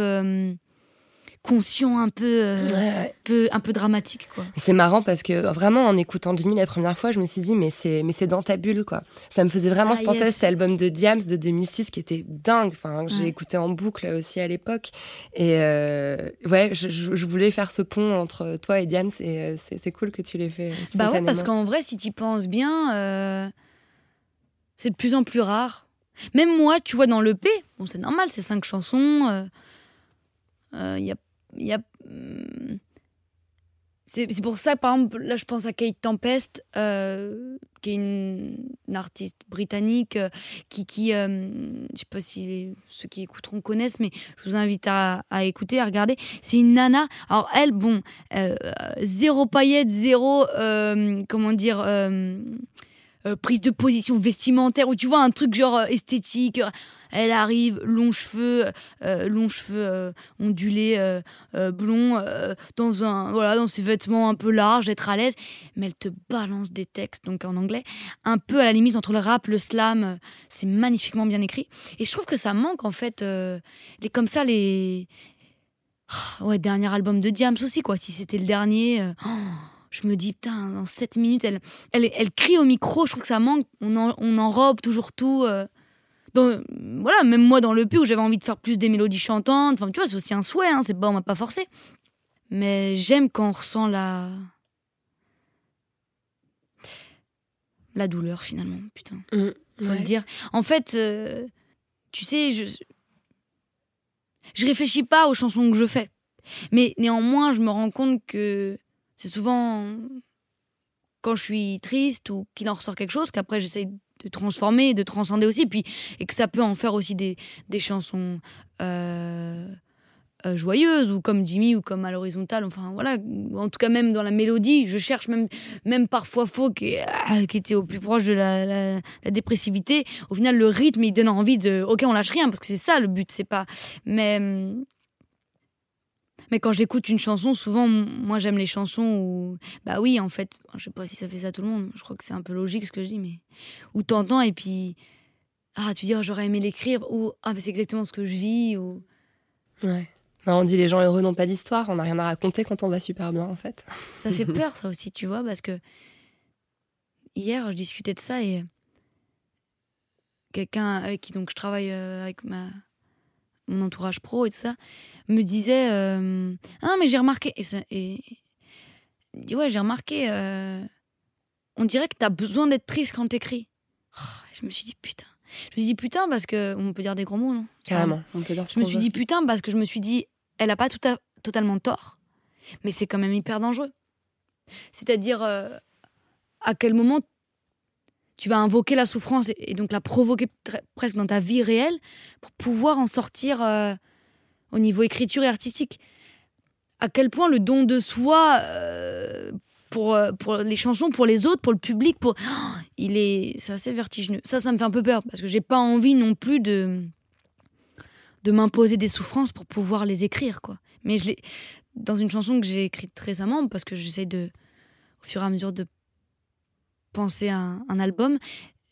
conscient, un peu, euh, Ouais, peu, un peu dramatique. quoi. C'est marrant parce que vraiment en écoutant Jimmy la première fois, je me suis dit mais c'est mais c'est dans ta bulle quoi. Ça me faisait vraiment Ah, se penser à cet album de Diams de 2006 qui était dingue. Enfin que j'ai Ouais. écouté en boucle aussi à l'époque. Et euh, ouais, je, voulais faire ce pont entre toi et Diams et euh, c'est cool que tu l'aies fait. Bah ouais, parce qu'en vrai, si tu penses bien, euh, c'est de plus en plus rare. Même moi, tu vois, dans l'EP, bon, c'est normal, c'est cinq chansons. Il y a. y a hum, c'est pour ça, par exemple, là, je pense à Kate Tempest, euh, qui est une, artiste britannique, euh, qui, qui euh, je sais pas si ceux qui écouteront connaissent, mais je vous invite à, à écouter, à regarder. C'est une nana. Alors, elle, bon, euh, zéro paillette, zéro, euh, comment dire, euh, euh, prise de position vestimentaire, ou tu vois, un truc genre euh, esthétique. Elle arrive, longs cheveux, euh, longs cheveux euh, ondulés, euh, euh, blonds, euh, dans un voilà, dans ses vêtements un peu larges, être à l'aise, mais elle te balance des textes donc en anglais, un peu à la limite entre le rap, le slam, euh, c'est magnifiquement bien écrit et je trouve que ça manque en fait euh, les comme ça les Ah, ouais, dernier album de Diams aussi quoi, si c'était le dernier euh, oh, je me dis putain, dans 7 minutes elle, elle elle crie au micro, je trouve que ça manque, on en, on enrobe toujours tout euh, dans- voilà, même moi dans le P où j'avais envie de faire plus des mélodies chantantes, enfin tu vois, c'est aussi un souhait, hein, c'est pas, on m'a pas forcé. Mais j'aime quand on ressent la. la douleur finalement, putain, Mm. faut Ouais. le dire. En fait, euh, tu sais, je. Je réfléchis pas aux chansons que je fais. Mais néanmoins, je me rends compte que c'est souvent quand je suis triste ou qu'il en ressort quelque chose qu'après j'essaye de transformer, de transcender aussi, puis et que ça peut en faire aussi des, des chansons euh, euh, joyeuses ou comme Jimmy ou comme à l'horizontale, enfin voilà, en tout cas même dans la mélodie, je cherche même, même parfois faux qui, ah, était au plus proche de la, la- la dépressivité. Au final, le rythme il donne envie de, ok, on lâche rien parce que c'est ça le but, c'est pas, mais hum, mais quand j'écoute une chanson, souvent, moi j'aime les chansons où, bah oui, en fait, je sais pas si ça fait ça à tout le monde, je crois que c'est un peu logique ce que je dis, mais où t'entends et puis, ah, tu dis, oh, j'aurais aimé l'écrire, ou, ah, mais c'est exactement ce que je vis, ou. Ouais. Non, on dit les gens heureux n'ont pas d'histoire, on n'a rien à raconter quand on va super bien en fait. Ça fait *laughs* peur, ça aussi, tu vois, parce que hier, je discutais de ça et quelqu'un avec qui donc je travaille euh, avec ma mon entourage pro et tout ça me disait euh, ah mais j'ai remarqué et, ça, et dit ouais j'ai remarqué euh, on dirait que t'as besoin d'être triste quand t'écris. Oh, je me suis dit putain. Je me suis dit putain parce que on peut dire des gros mots non? Carrément, on peut dire ce je me suis dit putain parce que je me suis dit, elle a pas tout à- totalement tort, mais c'est quand même hyper dangereux. C'est-à-dire euh, à quel moment tu vas invoquer la souffrance et, donc la provoquer presque dans ta vie réelle pour pouvoir en sortir euh, au niveau écriture et artistique. À quel point le don de soi euh, pour, euh, pour les chansons, pour les autres, pour le public, pour Oh, il est c'est assez vertigineux. Ça, ça me fait un peu peur parce que j'ai pas envie non plus de de m'imposer des souffrances pour pouvoir les écrire quoi. Mais je dans une chanson que j'ai écrite récemment parce que j'essaie de au fur et à mesure de penser à un, album,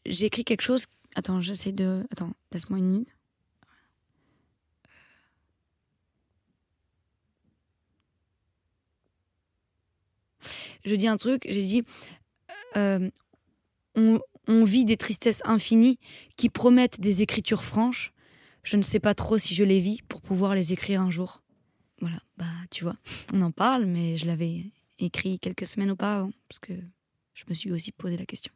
j'ai écrit quelque chose. Attends, j'essaie de attends, laisse-moi une minute. Je dis un truc, j'ai dit euh, on, on vit des tristesses infinies qui promettent des écritures franches je ne sais pas trop si je les vis pour pouvoir les écrire un jour. Voilà, bah tu vois, on en parle, mais je l'avais écrit quelques semaines auparavant, parce que je me suis aussi posé la question.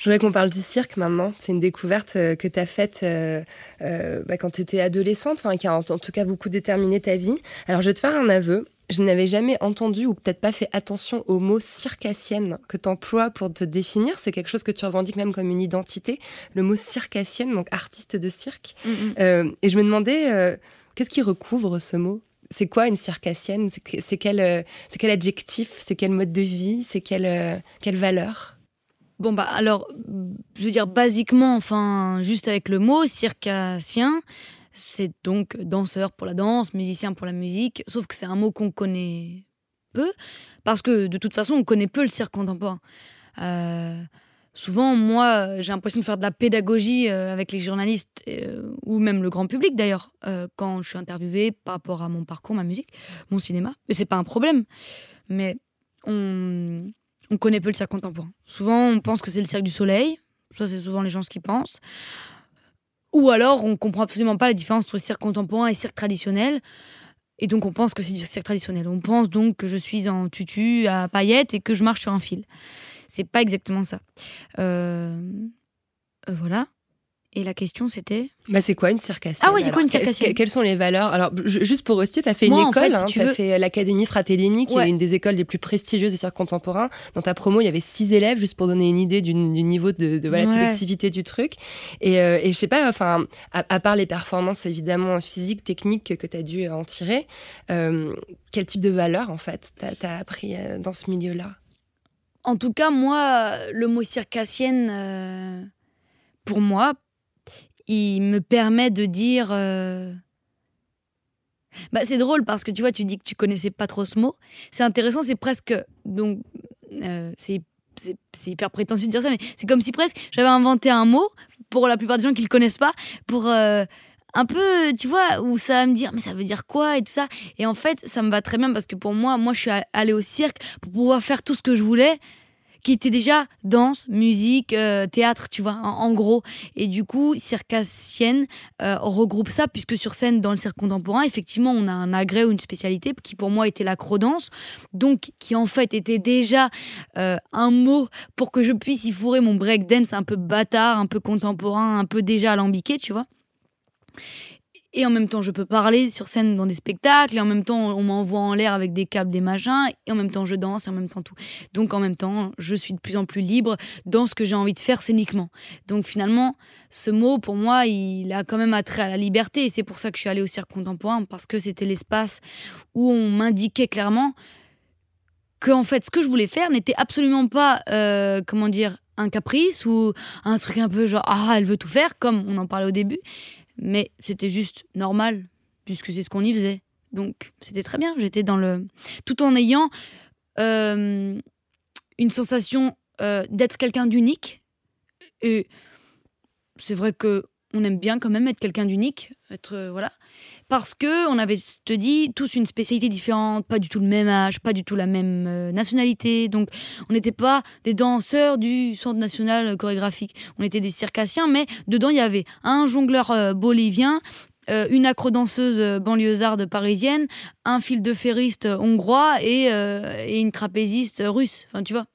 Je voudrais qu'on parle du cirque maintenant. C'est une découverte euh, que tu as faite euh, euh, bah, quand tu étais adolescente, enfin, qui a en, en tout cas beaucoup déterminé ta vie. Alors, je vais te faire un aveu. Je n'avais jamais entendu ou peut-être pas fait attention au mot circassienne que tu emploies pour te définir. C'est quelque chose que tu revendiques même comme une identité. Le mot circassienne, donc artiste de cirque. Euh, et je me demandais, qu'est-ce qui recouvre ce mot? C'est quoi une circassienne? C'est que- c'est quel, euh, quel adjectif? C'est quel mode de vie? C'est quelle, euh, quelle valeur? Bon bah alors, je veux dire basiquement, enfin juste avec le mot circassien, c'est donc danseur pour la danse, musicien pour la musique, sauf que c'est un mot qu'on connaît peu, parce que de toute façon on connaît peu le cirque contemporain. Euh, souvent, moi, j'ai l'impression de faire de la pédagogie euh, avec les journalistes euh, ou même le grand public d'ailleurs euh, quand je suis interviewée par rapport à mon parcours, ma musique, mon cinéma. Et c'est pas un problème, mais on on connaît peu le cirque contemporain. Souvent, on pense que c'est le cirque du soleil. Ça, c'est souvent les gens ce qu'ils pensent. Ou alors, on comprend absolument pas la différence entre cirque contemporain et cirque traditionnel. Et donc, on pense que c'est du cirque traditionnel. On pense donc que je suis en tutu à paillettes et que je marche sur un fil. C'est pas exactement ça. Euh, euh, voilà. Et la question, c'était bah, c'est quoi une circassienne Ah ouais, c'est quoi une circassienne que- Quelles sont les valeurs? Alors, ju- juste pour resituer, tu as fait une Moi, en école, fait, si hein, tu as veux- fait l'Académie Fratellini, qui Ouais. est une des écoles les plus prestigieuses des cirques contemporains. Dans ta promo, il y avait six élèves, juste pour donner une idée du, du niveau de, de, voilà, de Ouais. sélectivité du truc. Et, euh, et je sais pas, enfin, à, à part les performances évidemment physiques, techniques que tu as dû en tirer, euh, quel type de valeurs, en fait, tu as, appris euh, dans ce milieu-là? En tout cas, moi, le mot circassienne, euh, pour moi, il me permet de dire. euh, Bah, c'est drôle parce que tu vois, tu dis que tu connaissais pas trop ce mot. C'est intéressant, c'est presque. Donc, euh, c'est. Hyper prétentieux de dire ça, mais c'est comme si presque j'avais inventé un mot pour la plupart des gens qui le connaissent pas, pour un peu, tu vois, où ça va me dire, mais ça veut dire quoi et tout ça. Et en fait, ça me va très bien parce que pour moi, moi, je suis allée au cirque pour pouvoir faire tout ce que je voulais, qui était déjà danse, musique, euh, théâtre, tu vois, en, gros. Et du coup, circassienne euh, regroupe ça, puisque sur scène, dans le cirque contemporain, effectivement, on a un agrès ou une spécialité qui pour moi était l'acrodance, donc qui en fait était déjà euh, un mot pour que je puisse y fourrer mon breakdance un peu bâtard, un peu contemporain, un peu déjà alambiqué, tu vois. Et en même temps, je peux parler sur scène dans des spectacles, et en même temps, on m'envoie en l'air avec des câbles, des machins, et en même temps, je danse, et en même temps, tout. Donc, en même temps, je suis de plus en plus libre dans ce que j'ai envie de faire scéniquement. Donc, finalement, ce mot, pour moi, il a quand même attrait à la liberté, et c'est pour ça que je suis allée au cirque contemporain, parce que c'était l'espace où on m'indiquait clairement que, en fait, ce que je voulais faire n'était absolument pas, euh, comment dire, un caprice ou un truc un peu genre, ah, elle veut tout faire, comme on en parlait au début mais c'était juste normal puisque c'est ce qu'on y faisait. Donc c'était très bien. J'étais dans le tout en ayant euh, une sensation euh, d'être quelqu'un d'unique. Et c'est vrai que on aime bien quand même être quelqu'un d'unique, être euh, voilà, parce que on avait, je te dis, tous une spécialité différente, pas du tout le même âge, pas du tout la même euh, nationalité. Donc on n'était pas des danseurs du Centre national chorégraphique. On était des circassiens, mais dedans il y avait un jongleur euh, bolivien, euh, une acrodanseuse euh, banlieusarde parisienne, un fil de ferriste hongrois et, et une trapéziste russe. Enfin, tu vois.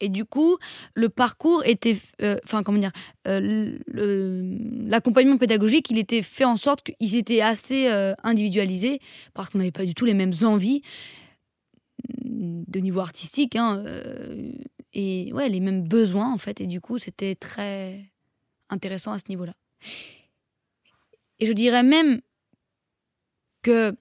Et du coup, le parcours était, euh, enfin comment dire, euh, l'accompagnement pédagogique, il était fait en sorte qu'il était assez euh, individualisé parce qu'on n'avait pas du tout les mêmes envies de niveau artistique, hein, euh, et ouais, les mêmes besoins en fait. Et du coup, c'était très intéressant à ce niveau-là. Et je dirais même que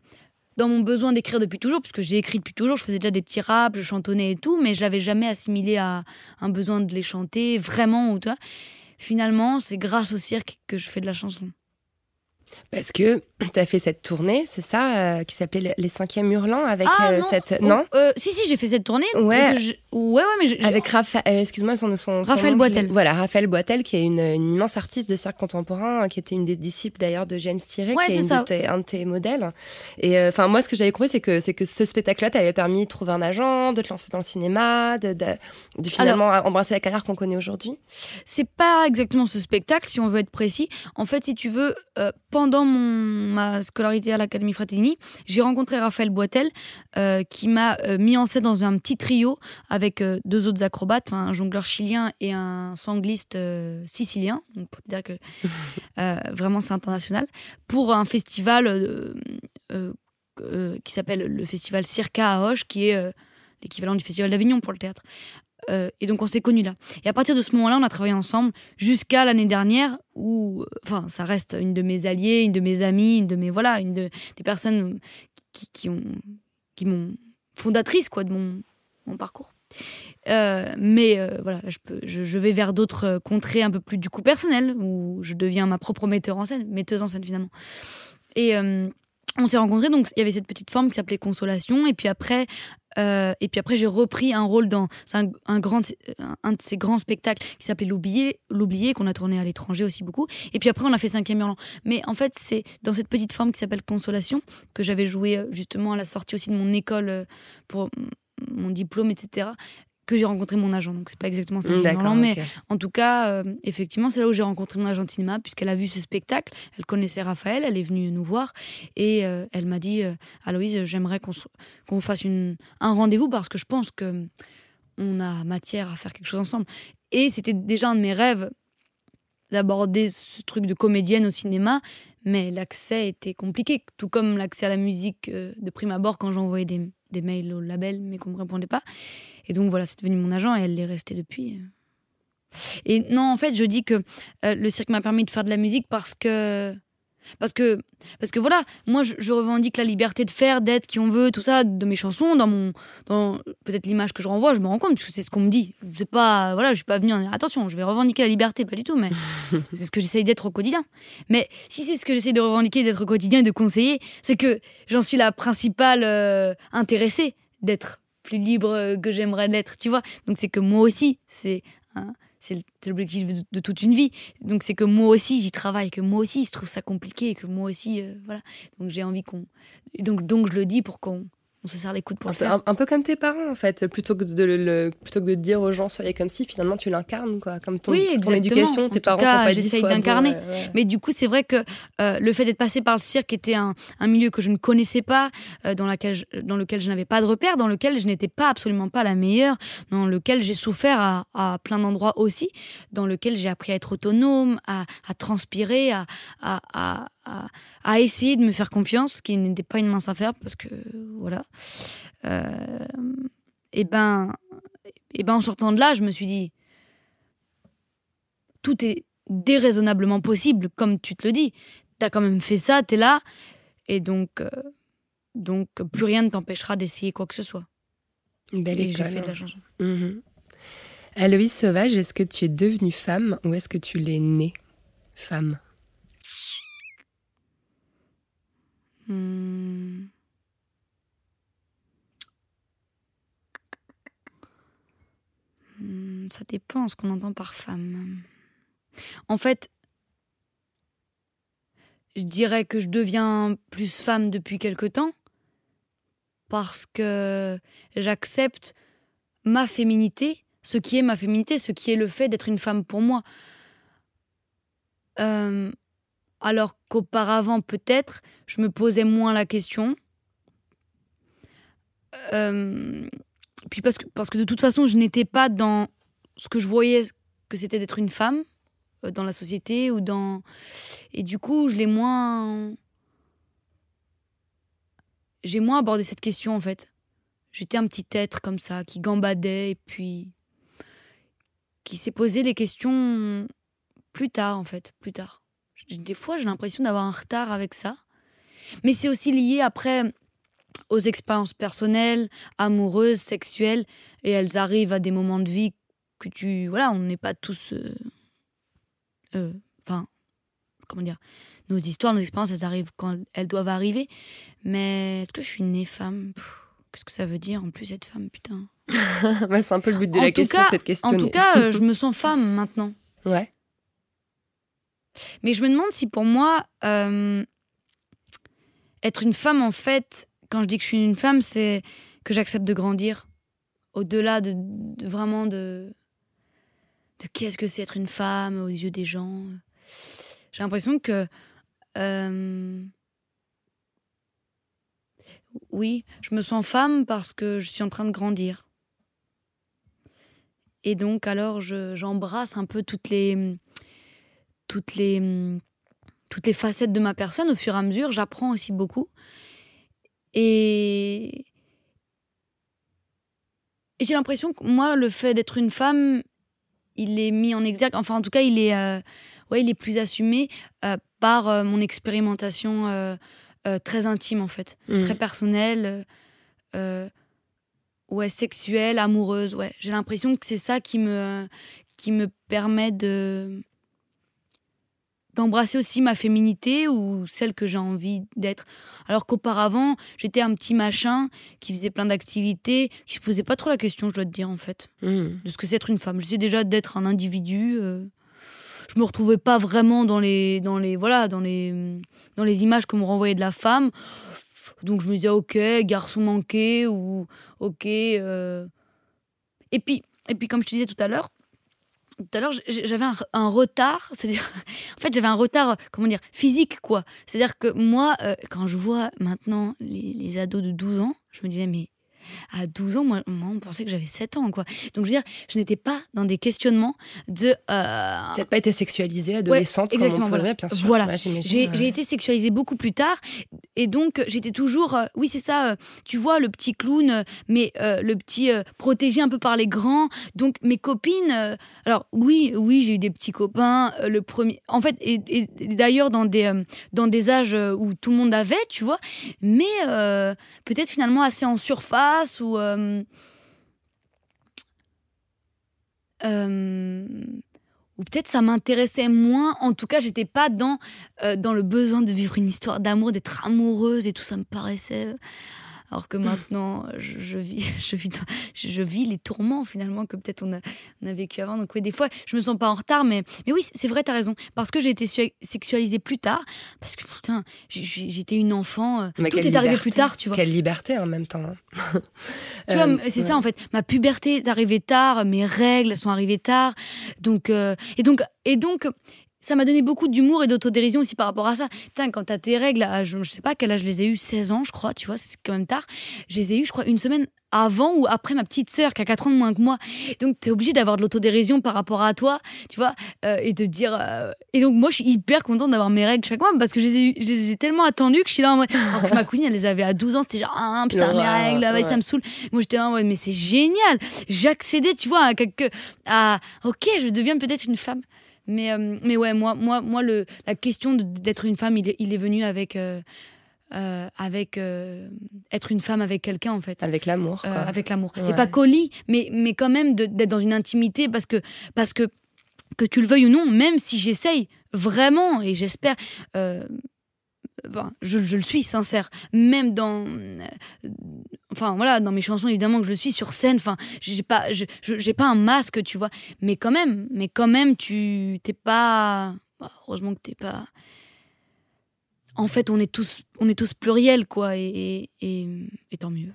dans mon besoin d'écrire depuis toujours, puisque j'ai écrit depuis toujours, je faisais déjà des petits raps, je chantonnais et tout, mais je l'avais jamais assimilé à un besoin de les chanter vraiment ou toi. Finalement, c'est grâce au cirque que je fais de la chanson. Parce que *clears throat* tu as fait cette tournée, c'est ça, euh, qui s'appelait Les Cinquièmes Hurlants, avec Ah, euh, non. cette. Oh, Non euh, Si, si, j'ai fait cette tournée. Ouais. je- Ouais, ouais, mais je- Avec Raphaël, euh, excuse-moi, son, son, son Raphaël nom, Boitel. je- Voilà, Raphaël Boitel, qui est une, une immense artiste de cirque contemporain, euh, qui était une des disciples d'ailleurs de James Thierry, Ouais, qui est, c'est une ça. de tes- un de tes modèles. Et enfin, moi, ce que j'avais compris, c'est que, que ce spectacle-là t'avait permis de trouver un agent, de te lancer dans le cinéma, de, de, de finalement embrasser la carrière qu'on connaît aujourd'hui. c'est pas exactement ce spectacle, si on veut être précis. En fait, si tu veux, pendant mon, ma scolarité à l'Académie Fratellini, j'ai rencontré Raphaël Boitel, euh, qui m'a euh, mis en scène dans un petit trio avec euh, deux autres acrobates, un jongleur chilien et un sangliste euh, sicilien. Donc, pour te dire que *laughs* vraiment c'est international. Pour un festival qui s'appelle le festival Circa à Hoche, qui est l'équivalent du festival d'Avignon pour le théâtre. Euh, et donc on s'est connus là. Et à partir de ce moment-là, on a travaillé ensemble jusqu'à l'année dernière où, euh, enfin, ça reste une de mes alliées, une de mes amies, une de mes voilà, une de, des personnes qui, qui ont, qui m'ont fondatrice quoi de mon, mon parcours. Euh, mais voilà, là, je, peux, je, vais vers d'autres contrées un peu plus du coup personnelles où je deviens ma propre metteur en scène, metteuse en scène finalement. Et on s'est rencontrés, donc il y avait cette petite forme qui s'appelait Consolation, et puis après, euh, et puis après j'ai repris un rôle dans un, de ces grands spectacles qui s'appelait L'oublié, qu'on a tourné à l'étranger aussi beaucoup. Et puis après on a fait Cinquième Hurlant. Mais en fait c'est dans cette petite forme qui s'appelle Consolation que j'avais joué euh, justement à la sortie aussi de mon école euh, pour mon diplôme, etc. Que j'ai rencontré mon agent, donc c'est pas exactement D'accord, Hurlant, mais en tout cas, euh, effectivement, c'est là où j'ai rencontré mon agent de cinéma, puisqu'elle a vu ce spectacle. Elle connaissait Raphaël, elle est venue nous voir et euh, elle m'a dit euh, Aloïse, j'aimerais qu'on qu'on fasse une, un rendez-vous parce que je pense que on a matière à faire quelque chose ensemble. Et c'était déjà un de mes rêves d'aborder ce truc de comédienne au cinéma, mais l'accès était compliqué, tout comme l'accès à la musique euh, de prime abord quand j'envoyais des, mails au label, mais qu'on me répondait pas. Et donc voilà, c'est devenu mon agent et elle l'est restée depuis. Et non, en fait, je dis que euh, le cirque m'a permis de faire de la musique parce que parce que, parce que voilà, moi je, revendique la liberté de faire, d'être qui on veut, tout ça, de mes chansons, dans mon, dans peut-être l'image que je renvoie, je me rends compte, parce que c'est ce qu'on me dit. C'est pas, voilà, je suis pas venue en attention, je vais revendiquer la liberté, pas du tout, mais *laughs* c'est ce que j'essaye d'être au quotidien. Mais si c'est ce que j'essaye de revendiquer, d'être au quotidien et de conseiller, c'est que j'en suis la principale euh, intéressée d'être plus libre que j'aimerais l'être, tu vois. Donc c'est que moi aussi, c'est c'est l'objectif de, toute une vie. Donc c'est que moi aussi j'y travaille, que moi aussi je trouve ça compliqué, que moi aussi euh, voilà. Donc j'ai envie qu'on donc donc je le dis pour qu'on on se serre les coudes pour un le faire. Un, peu comme tes parents en fait, plutôt que de le, plutôt que de dire aux gens soyez comme si, finalement tu l'incarnes quoi, comme ton, oui, éducation, tes parents t'ont pas dit d'incarner. Mais du coup c'est vrai que euh, le fait d'être passé par le cirque était un, un milieu que je ne connaissais pas, euh, dans, laquelle dans lequel je n'avais pas de repères, dans lequel je n'étais pas absolument pas la meilleure, dans lequel j'ai souffert à, à plein d'endroits aussi, dans lequel j'ai appris à être autonome, à, à transpirer, à, à, à, essayer de me faire confiance, ce qui n'était pas une mince affaire parce que voilà. Euh, et ben, et ben en sortant de là, je me suis dit, tout est déraisonnablement possible, comme tu te le dis. T'as quand même fait ça, t'es là, et donc, euh, donc plus rien ne t'empêchera d'essayer quoi que ce soit. belle et j'ai fait de la hein. chanson. Mhm. Aloïs Sauvage, est-ce que tu es devenue femme ou est-ce que tu l'es née femme? Hmm. Hmm, ça dépend ce qu'on entend par femme. En fait, je dirais que je deviens plus femme depuis quelque temps parce que j'accepte ma féminité, ce qui est ma féminité, ce qui est le fait d'être une femme pour moi. Euh, alors qu'auparavant, peut-être, je me posais moins la question. Euh, puis parce que, de toute façon, je n'étais pas dans ce que je voyais que c'était d'être une femme euh, dans la société ou dans... Et du coup, je l'ai moins... J'ai moins abordé cette question, en fait. J'étais un petit être comme ça, qui gambadait et puis... qui s'est posé les questions plus tard, en fait, plus tard des fois, j'ai l'impression d'avoir un retard avec ça. Mais c'est aussi lié après aux expériences personnelles, amoureuses, sexuelles, et elles arrivent à des moments de vie que tu... Voilà, on n'est pas tous... Euh, euh, enfin, comment dire Nos histoires, nos expériences, elles arrivent quand elles doivent arriver. Mais est-ce que je suis née femme? Qu'est-ce que ça veut dire en plus être femme, putain? *laughs* C'est un peu le but de la question, cette question. En tout cas, euh, *laughs* je me sens femme maintenant. Ouais. Mais je me demande si pour moi, euh, être une femme, en fait, quand je dis que je suis une femme, c'est que j'accepte de grandir. Au-delà de, vraiment de, de qu'est-ce que c'est être une femme aux yeux des gens. J'ai l'impression que. Euh, oui, je me sens femme parce que je suis en train de grandir. Et donc, alors, j'embrasse un peu toutes les toutes les, hum, toutes les facettes de ma personne au fur et à mesure. J'apprends aussi beaucoup. Et, j'ai l'impression que moi, le fait d'être une femme, il est mis en exergue. Enfin, en tout cas, il est, euh, ouais, il est plus assumé euh, par euh, mon expérimentation très intime, en fait. Mmh. Très personnelle. ouais, sexuelle, amoureuse. Ouais. J'ai l'impression que c'est ça qui me, qui me permet de d'embrasser aussi ma féminité ou celle que j'ai envie d'être. Alors qu'auparavant, j'étais un petit machin qui faisait plein d'activités, qui se posait pas trop la question, je dois te dire en fait, hmm. de ce que c'est être une femme. Je sais déjà d'être un individu. Euh, je me retrouvais pas vraiment dans les, dans les, voilà, dans les, dans les images qu'on me renvoyait de la femme. Donc je me disais ok, garçon manqué ou ok. Euh. Et puis, et puis comme je te disais tout à l'heure, tout à l'heure, j'avais un, retard, *laughs* c'est-à-dire, en fait, j'avais un retard, comment dire, physique, quoi. C'est-à-dire que moi, euh, quand je vois maintenant les, ados de 12 ans, je me disais, mais à 12 ans, moi, moi, on pensait que j'avais 7 ans, quoi. Donc, je veux dire, je n'étais pas dans des questionnements de. euh, Peut-être pas été sexualisée, adolescente, comme exactement, on voilà. bien sûr. Voilà. Ouais, J'ai ouais. été sexualisée beaucoup plus tard et donc j'étais toujours, euh, oui c'est ça, euh, tu vois le petit clown, euh, mais le petit protégé un peu par les grands. Donc mes copines, alors oui, oui j'ai eu des petits copains. le premier, en fait, et, et- et d'ailleurs dans des dans des âges où tout le monde avait, tu vois, mais peut-être finalement assez en surface ou euh, euh, ou peut-être ça m'intéressait moins. En tout cas, j'étais pas dans euh, dans le besoin de vivre une histoire d'amour, d'être amoureuse et tout ça me paraissait. Alors que maintenant, je, je vis, *laughs* je vis, je, vis les tourments finalement que peut-être on a, on a vécu avant. Donc oui, des fois, je me sens pas en retard, mais mais oui, c'est vrai, t'as raison. Parce que j'ai été sexualisée plus tard. Parce que putain, j'étais une enfant. euh, Mais tout est arrivé plus tard, tu vois. Quelle liberté en même temps. hein. *laughs* Tu vois, Euh, c'est ouais. ça en fait. Ma puberté est arrivée tard, mes règles sont arrivées tard. Donc, euh, et donc, et donc, ça m'a donné beaucoup d'humour et d'autodérision aussi par rapport à ça. Putain, quand t'as tes règles, à, je, je sais pas quel âge je les ai eu, 16 ans, je crois, tu vois, c'est quand même tard. Je les ai eu, je crois, une semaine avant ou après ma petite sœur qui a 4 ans de moins que moi. Donc, t'es obligé d'avoir de l'autodérision par rapport à toi, tu vois, euh, et de dire. euh, Et donc, moi, je suis hyper contente d'avoir mes règles chaque mois parce que je les ai, eu- je les ai tellement attendues que je suis là en mode. Alors que ma cousine, elle les avait à 12 ans, c'était genre, ah putain, mes règles, ah ouais, ouais. ça me saoule. Moi, j'étais là en mode, mais c'est génial. J'accédais, tu vois, à quelque. À, ok, je deviens peut-être une femme. Mais, euh, mais ouais, moi, moi, moi le, la question d'être une femme, il est, il est venu avec. euh, euh, avec être une femme avec quelqu'un en fait Avec l'amour. avec l'amour Ouais. et pas qu'au lit mais mais quand même d'être dans une intimité parce que parce que que tu le veuilles ou non même si j'essaye vraiment et j'espère je, je le suis sincère. Même dans euh, enfin voilà dans mes chansons évidemment que je suis sur scène. Enfin j'ai pas j'ai pas un masque tu vois. Mais quand même mais quand même tu t'es pas bah, heureusement que t'es pas. En fait on est tous on est tous pluriels quoi et, et- et tant mieux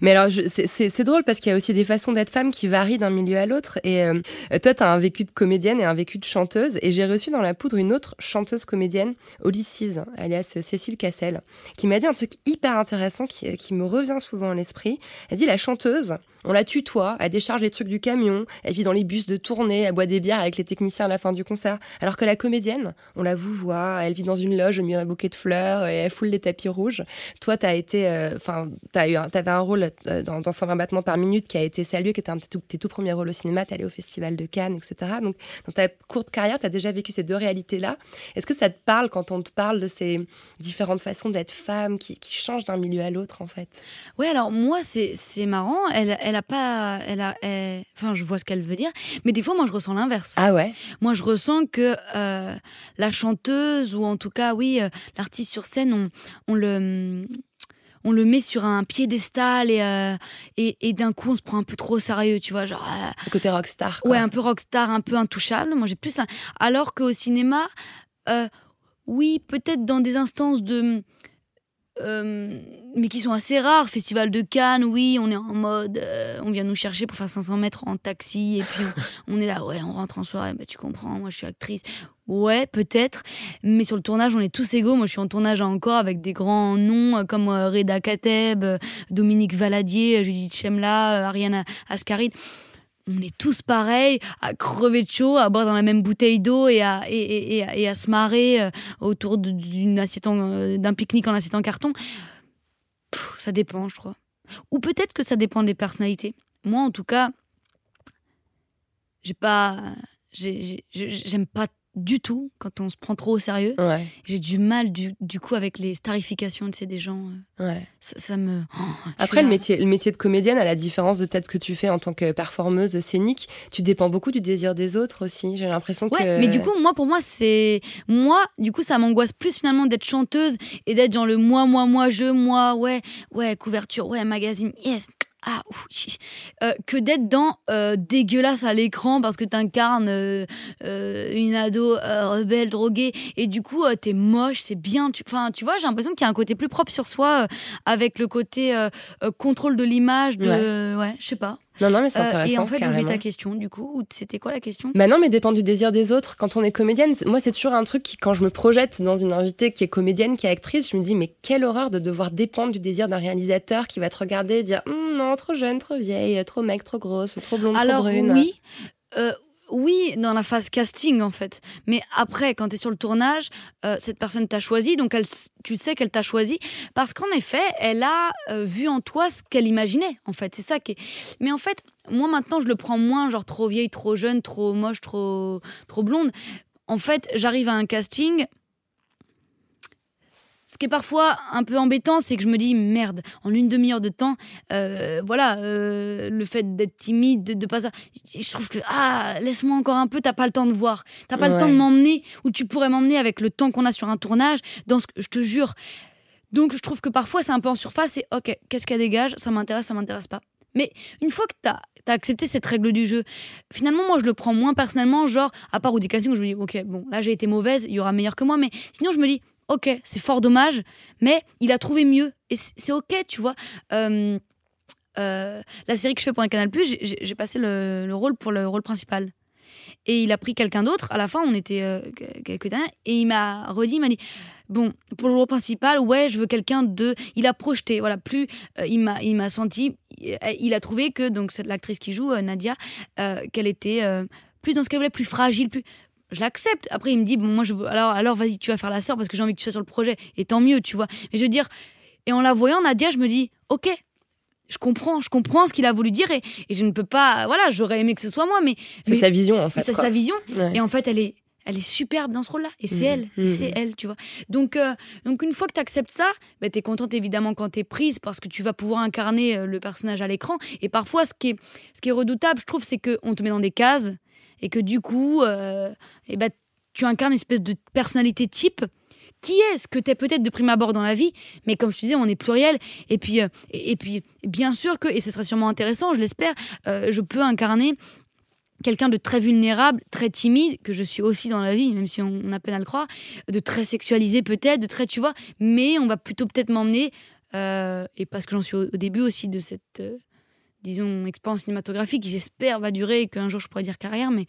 Mais alors, c'est drôle parce qu'il y a aussi des façons d'être femme qui varient d'un milieu à l'autre. Et euh, toi, tu as un vécu de comédienne et un vécu de chanteuse. Et j'ai reçu dans la poudre une autre chanteuse comédienne, Olysses, alias Cécile Cassel, qui m'a dit un truc hyper intéressant qui, qui me revient souvent à l'esprit. Elle dit la chanteuse, on la tutoie, elle décharge les trucs du camion, elle vit dans les bus de tournée, elle boit des bières avec les techniciens à la fin du concert. Alors que la comédienne, on la vous voit, elle vit dans une loge au milieu d'un bouquet de fleurs et elle foule les tapis rouges. Toi, tu as été, euh, enfin, t'as eu, un- t'avais un rôle euh, dans, dans 120 battements par minute qui a été salué, qui était un de tes tout, premiers rôles au cinéma. T'es allé au festival de Cannes, etc. Donc, dans ta courte carrière, tu as déjà vécu ces deux réalités-là. Est-ce que ça te parle quand on te parle de ces différentes façons d'être femme qui, changent d'un milieu à l'autre, en fait? Ouais, alors moi, c'est marrant. Elle a pas. Elle a, elle- Enfin, je vois ce qu'elle veut dire. Mais des fois, moi, je ressens l'inverse. Ah ouais? Moi, je ressens que euh, la chanteuse, ou en tout cas, oui, euh, l'artiste sur scène, on, on le. On le met sur un piédestal et, euh, et, et d'un coup on se prend un peu trop au sérieux, tu vois, genre euh, côté rockstar. Quoi. Ouais, un peu rockstar, un peu intouchable. Moi, j'ai plus. Alors qu'au cinéma, euh, oui, peut-être dans des instances de. Euh, mais qui sont assez rares. Festival de Cannes, oui, on est en mode. euh, on vient nous chercher pour faire 500 mètres en taxi. Et puis, on, est là, ouais, on rentre en soirée. Bah, tu comprends, moi, je suis actrice. Ouais, peut-être. Mais sur le tournage, on est tous égaux. Moi, je suis en tournage encore avec des grands noms euh, comme Reda Kateb, Dominique Valadier, Judith Chemla, Ariane Ascaride on est tous pareils, à crever de chaud, à boire dans la même bouteille d'eau et à, et, à- se marrer euh, autour euh, d'un pique-nique en assiette en carton. Ça dépend, je crois. Ou peut-être que ça dépend des personnalités. Moi, en tout cas, j'ai pas, j'ai- j'ai- j'ai- j'aime pas du tout quand on se prend trop au sérieux. Ouais, J'ai du mal du, du coup avec les starifications de ces des gens. euh, ouais. Ça, ça me. oh, Après, le métier, le métier de comédienne, à la différence de peut-être ce que tu fais en tant que performeuse scénique, tu dépends beaucoup du désir des autres aussi. J'ai l'impression Ouais, que. mais du coup, moi, pour moi, c'est. Moi, du coup, ça m'angoisse plus finalement d'être chanteuse et d'être dans le moi, moi, moi, je, moi, ouais, ouais, couverture, ouais, magazine, yes. Ah, ouf. Euh, que d'être dans euh, dégueulasse à l'écran parce que t'incarnes euh, euh, une ado rebelle, droguée, et du coup, t'es moche, c'est bien. tu- Enfin, tu vois, j'ai l'impression qu'il y a un côté plus propre sur soi avec le côté contrôle de l'image, de. Ouais, je sais pas. Non, non, mais c'est Euh, intéressant. et en fait, carrément. ta question, du coup. ou C'était quoi la question? Bah non, mais dépend du désir des autres. Quand on est comédienne, moi, c'est toujours un truc qui, quand je me projette dans une invitée qui est comédienne, qui est actrice, je me dis, mais quelle horreur de devoir dépendre du désir d'un réalisateur qui va te regarder et dire, Hum, non, trop jeune, trop vieille, trop mec, trop grosse, trop blonde, Alors trop brune. oui, euh, oui, dans la phase casting en fait. Mais après, quand tu es sur le tournage, euh, cette personne t'a choisi, donc elle, tu sais qu'elle t'a choisi parce qu'en effet, elle a euh, vu en toi ce qu'elle imaginait. En fait, c'est ça qui. Est... Mais en fait, moi maintenant, je le prends moins, genre trop vieille, trop jeune, trop moche, trop trop blonde. En fait, j'arrive à un casting. Ce qui est parfois un peu embêtant, c'est que je me dis merde, en une demi-heure de temps, euh, voilà, euh, le fait d'être timide, de, de pas ça, je trouve que ah, laisse-moi encore un peu, t'as pas le temps de voir, t'as pas le temps de m'emmener où tu pourrais m'emmener avec le temps qu'on a sur un tournage. Dans ce que je te jure. Donc je trouve que parfois c'est un peu en surface et ok, qu'est-ce qu'elle dégage, ça m'intéresse, ça m'intéresse pas. Mais une fois que t'as as accepté cette règle du jeu, finalement moi je le prends moins personnellement, genre à part ou des castings où je me dis ok bon là j'ai été mauvaise, il y aura meilleur que moi, mais sinon je me dis ok c'est fort dommage, mais il a trouvé mieux et c'est ok tu vois. Euh, euh, la série que je fais pour un Canal Plus, j'ai- passé le, le rôle pour le rôle principal. Et il a pris quelqu'un d'autre. À la fin, on était euh, quelques derniers. Et il m'a redit, il m'a dit Bon, pour le rôle principal, ouais, je veux quelqu'un de. Il a projeté, voilà, plus. il m'a il m'a senti. Il a trouvé que, donc, c'est l'actrice qui joue, Nadia, qu'elle était plus dans ce qu'elle voulait, plus fragile, plus. Je l'accepte. Après, il me dit Bon, moi, je veux. Alors, alors vas-y, tu vas faire la sœur parce que j'ai envie que tu sois sur le projet. Et tant mieux, tu vois. Mais je veux dire. Et en la voyant, Nadia, je me dis Ok, je comprends, je comprends ce qu'il a voulu dire et, et je ne peux pas. Voilà, j'aurais aimé que ce soit moi, mais. C'est sa vision, en fait. c'est sa vision. Ouais. Et en fait, elle est, elle est superbe dans ce rôle-là. Et c'est Mhm. elle. C'est elle, tu vois. Donc, euh, donc une fois que tu acceptes ça, bah, tu es contente évidemment quand tu es prise parce que tu vas pouvoir incarner euh, le personnage à l'écran. Et parfois, ce qui est, ce qui est redoutable, je trouve, c'est qu'on te met dans des cases et que du coup, euh, ben, tu incarnes une espèce de personnalité type qui est ce que tu es peut-être de prime abord dans la vie, mais comme je te disais, on est pluriel. Et puis, euh, et, puis bien sûr que, et ce serait sûrement intéressant, je l'espère, euh, je peux incarner quelqu'un de très vulnérable, très timide, que je suis aussi dans la vie, même si on, a peine à le croire, de très sexualisé peut-être, de très, tu vois, mais on va plutôt peut-être m'emmener, euh, et parce que j'en suis au, début aussi de cette, disons, expérience cinématographique qui j'espère va durer et qu'un jour je pourrai dire carrière, mais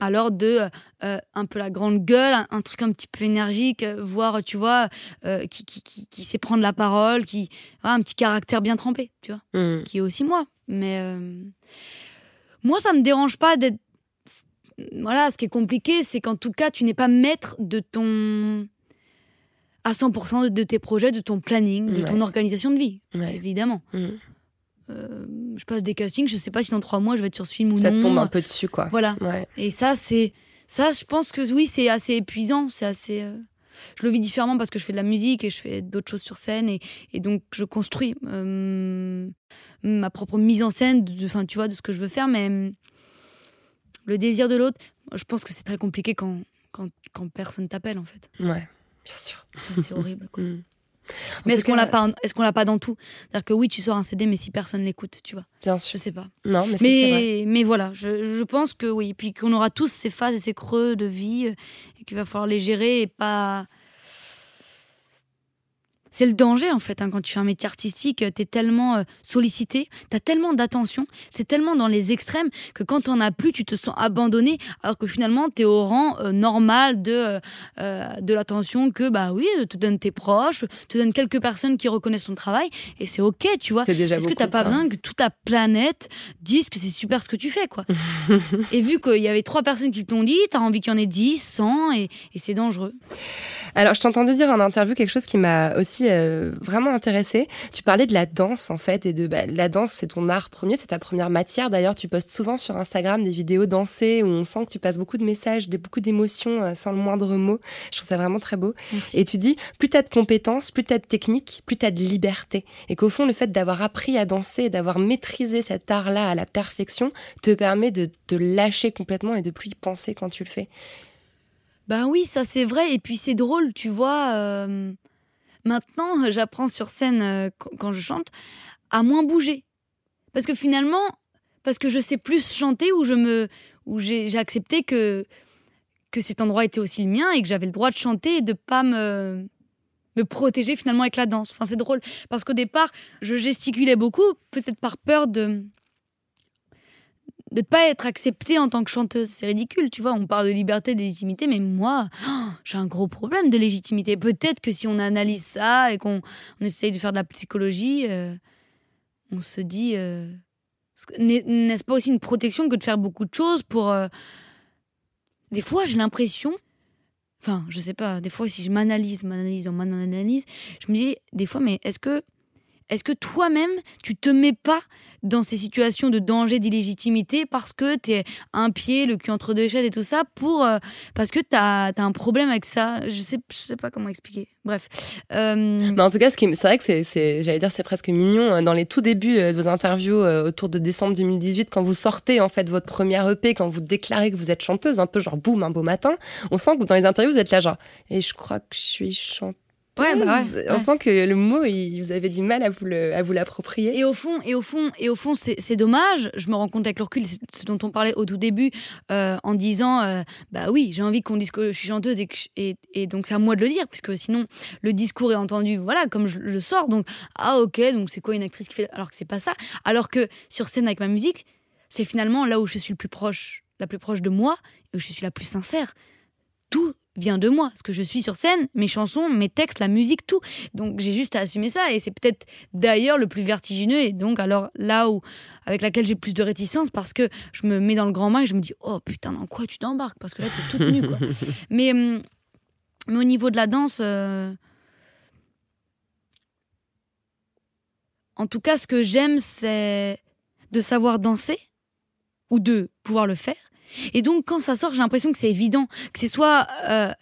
alors de euh, un peu la grande gueule, un, un truc un petit peu énergique, euh, voire, tu vois, euh, qui, qui, qui, qui sait prendre la parole, qui a un petit caractère bien trempé, tu vois Mhm. qui est aussi moi. Mais euh, moi, ça me dérange pas d'être. Voilà, ce qui est compliqué, c'est qu'en tout cas, tu n'es pas maître de ton. à 100% de tes projets, de ton planning, de ton organisation de vie, Ouais. évidemment. Mhm. Euh, je passe des castings, je sais pas si dans trois mois je vais être sur ce film ou Ça non. te tombe un peu dessus, quoi. Voilà. Ouais. Et ça, c'est. Ça, je pense que oui, c'est assez épuisant. C'est assez. euh, Je le vis différemment parce que je fais de la musique et je fais d'autres choses sur scène. Et, et donc, je construis euh, ma propre mise en scène, de, tu vois, de ce que je veux faire. Mais euh, le désir de l'autre, je pense que c'est très compliqué quand, quand, quand personne t'appelle, en fait. Ouais, bien sûr. Ça, c'est horrible. quoi. *laughs* Mais est-ce qu'on l'a pas, est-ce qu'on l'a pas dans tout? C'est-à-dire que oui, tu sors un CD, mais si personne l'écoute, tu vois, Bien je sûr. sais pas. Non, mais, vrai. Mais, mais voilà, je, je pense que oui. Puis qu'on aura tous ces phases et ces creux de vie euh, et qu'il va falloir les gérer et pas. C'est le danger en fait, hein, quand tu fais un métier artistique, tu es tellement euh, sollicité, tu as tellement d'attention, c'est tellement dans les extrêmes que quand t'en as plus, tu te sens abandonné alors que finalement tu es au rang euh, normal de, euh, euh, de l'attention que bah oui, te donnent tes proches, te donnent quelques personnes qui reconnaissent ton travail et c'est ok, tu vois. C'est déjà Est-ce que beaucoup, t'as pas besoin que toute ta planète dise que c'est super ce que tu fais, quoi? *laughs* Et vu qu'il y avait trois personnes qui t'ont dit, t'as envie qu'il y en ait 10, 100, et, et c'est dangereux. Alors, je t'ai entendu dire en interview quelque chose qui m'a aussi euh, vraiment intéressée. Tu parlais de la danse, en fait, et de bah, la danse, c'est ton art premier, c'est ta première matière. D'ailleurs, tu postes souvent sur Instagram des vidéos dansées où on sent que tu passes beaucoup de messages, beaucoup d'émotions euh, sans le moindre mot. Je trouve ça vraiment très beau. Merci. Et tu dis, plus t'as de compétences, plus t'as de techniques, plus t'as de liberté. Et qu'au fond, le fait d'avoir appris à danser, d'avoir maîtrisé cet art-là à la perfection, te permet de te lâcher complètement et de plus y penser quand tu le fais. Ben oui, ça c'est vrai, et puis c'est drôle, tu vois. euh, maintenant, j'apprends sur scène, euh, quand je chante, à moins bouger. Parce que finalement, parce que je sais plus chanter, ou je me, où j'ai accepté que, que cet endroit était aussi le mien et que j'avais le droit de chanter et de pas me me protéger finalement avec la danse. Enfin, c'est drôle parce qu'au départ, je gesticulais beaucoup, peut-être par peur de de ne pas être acceptée en tant que chanteuse. C'est ridicule, tu vois. On parle de liberté, de légitimité, mais moi, oh, j'ai un gros problème de légitimité. Peut-être que si on analyse ça et qu'on on essaye de faire de la psychologie, euh, on se dit, euh, n'est- n'est-ce pas aussi une protection que de faire beaucoup de choses pour. euh, Des fois, j'ai l'impression. Enfin, je sais pas, des fois, si je m'analyse, m'analyse, m'analyse, je me dis, des fois, mais est-ce que est-ce que toi-même, tu te mets pas dans ces situations de danger, d'illégitimité parce que tu es un pied, le cul entre deux chaises et tout ça, pour, euh, parce que tu as, un problème avec ça? Je sais, je sais pas comment expliquer. Bref. Euh, Mais en tout cas, c'est vrai que c'est- j'allais dire, c'est presque mignon. euh, Dans les tout débuts euh, de vos interviews autour de décembre 2018, quand vous sortez en fait votre première EP, quand vous déclarez que vous êtes chanteuse, un peu genre boum, un beau matin, on sent que dans les interviews vous êtes là genre. Et je crois que je suis chanteuse. Ouais, bah ouais, On ouais. sent que le mot, il- vous avez du mal à vous le, à vous l'approprier. Et au fond, et au fond, et au fond, c'est c'est dommage. Je me rends compte avec le recul, c'est ce dont on parlait au tout début, euh, en disant, euh, bah oui, j'ai envie qu'on dise que je suis chanteuse et, que je- et, et donc c'est à moi de le dire, puisque sinon le discours est entendu, voilà, comme je le sors. Donc ah ok, donc c'est quoi une actrice qui fait Alors que c'est pas ça. Alors que sur scène avec ma musique, c'est finalement là où je suis le plus proche, la plus proche de moi et où je suis la plus sincère. Tout vient de moi, ce que je suis sur scène, mes chansons, mes textes, la musique, tout. Donc j'ai juste à assumer ça et c'est peut-être d'ailleurs le plus vertigineux et donc alors là où avec laquelle j'ai plus de réticence parce que je me mets dans le grand bain et je me dis oh putain dans quoi tu t'embarques? Parce que là t'es toute nue quoi. *laughs* mais hum, mais au niveau de la danse euh, en tout cas ce que j'aime c'est de savoir danser ou de pouvoir le faire et donc quand ça sort j'ai l'impression que c'est évident. Que c'est soit euh,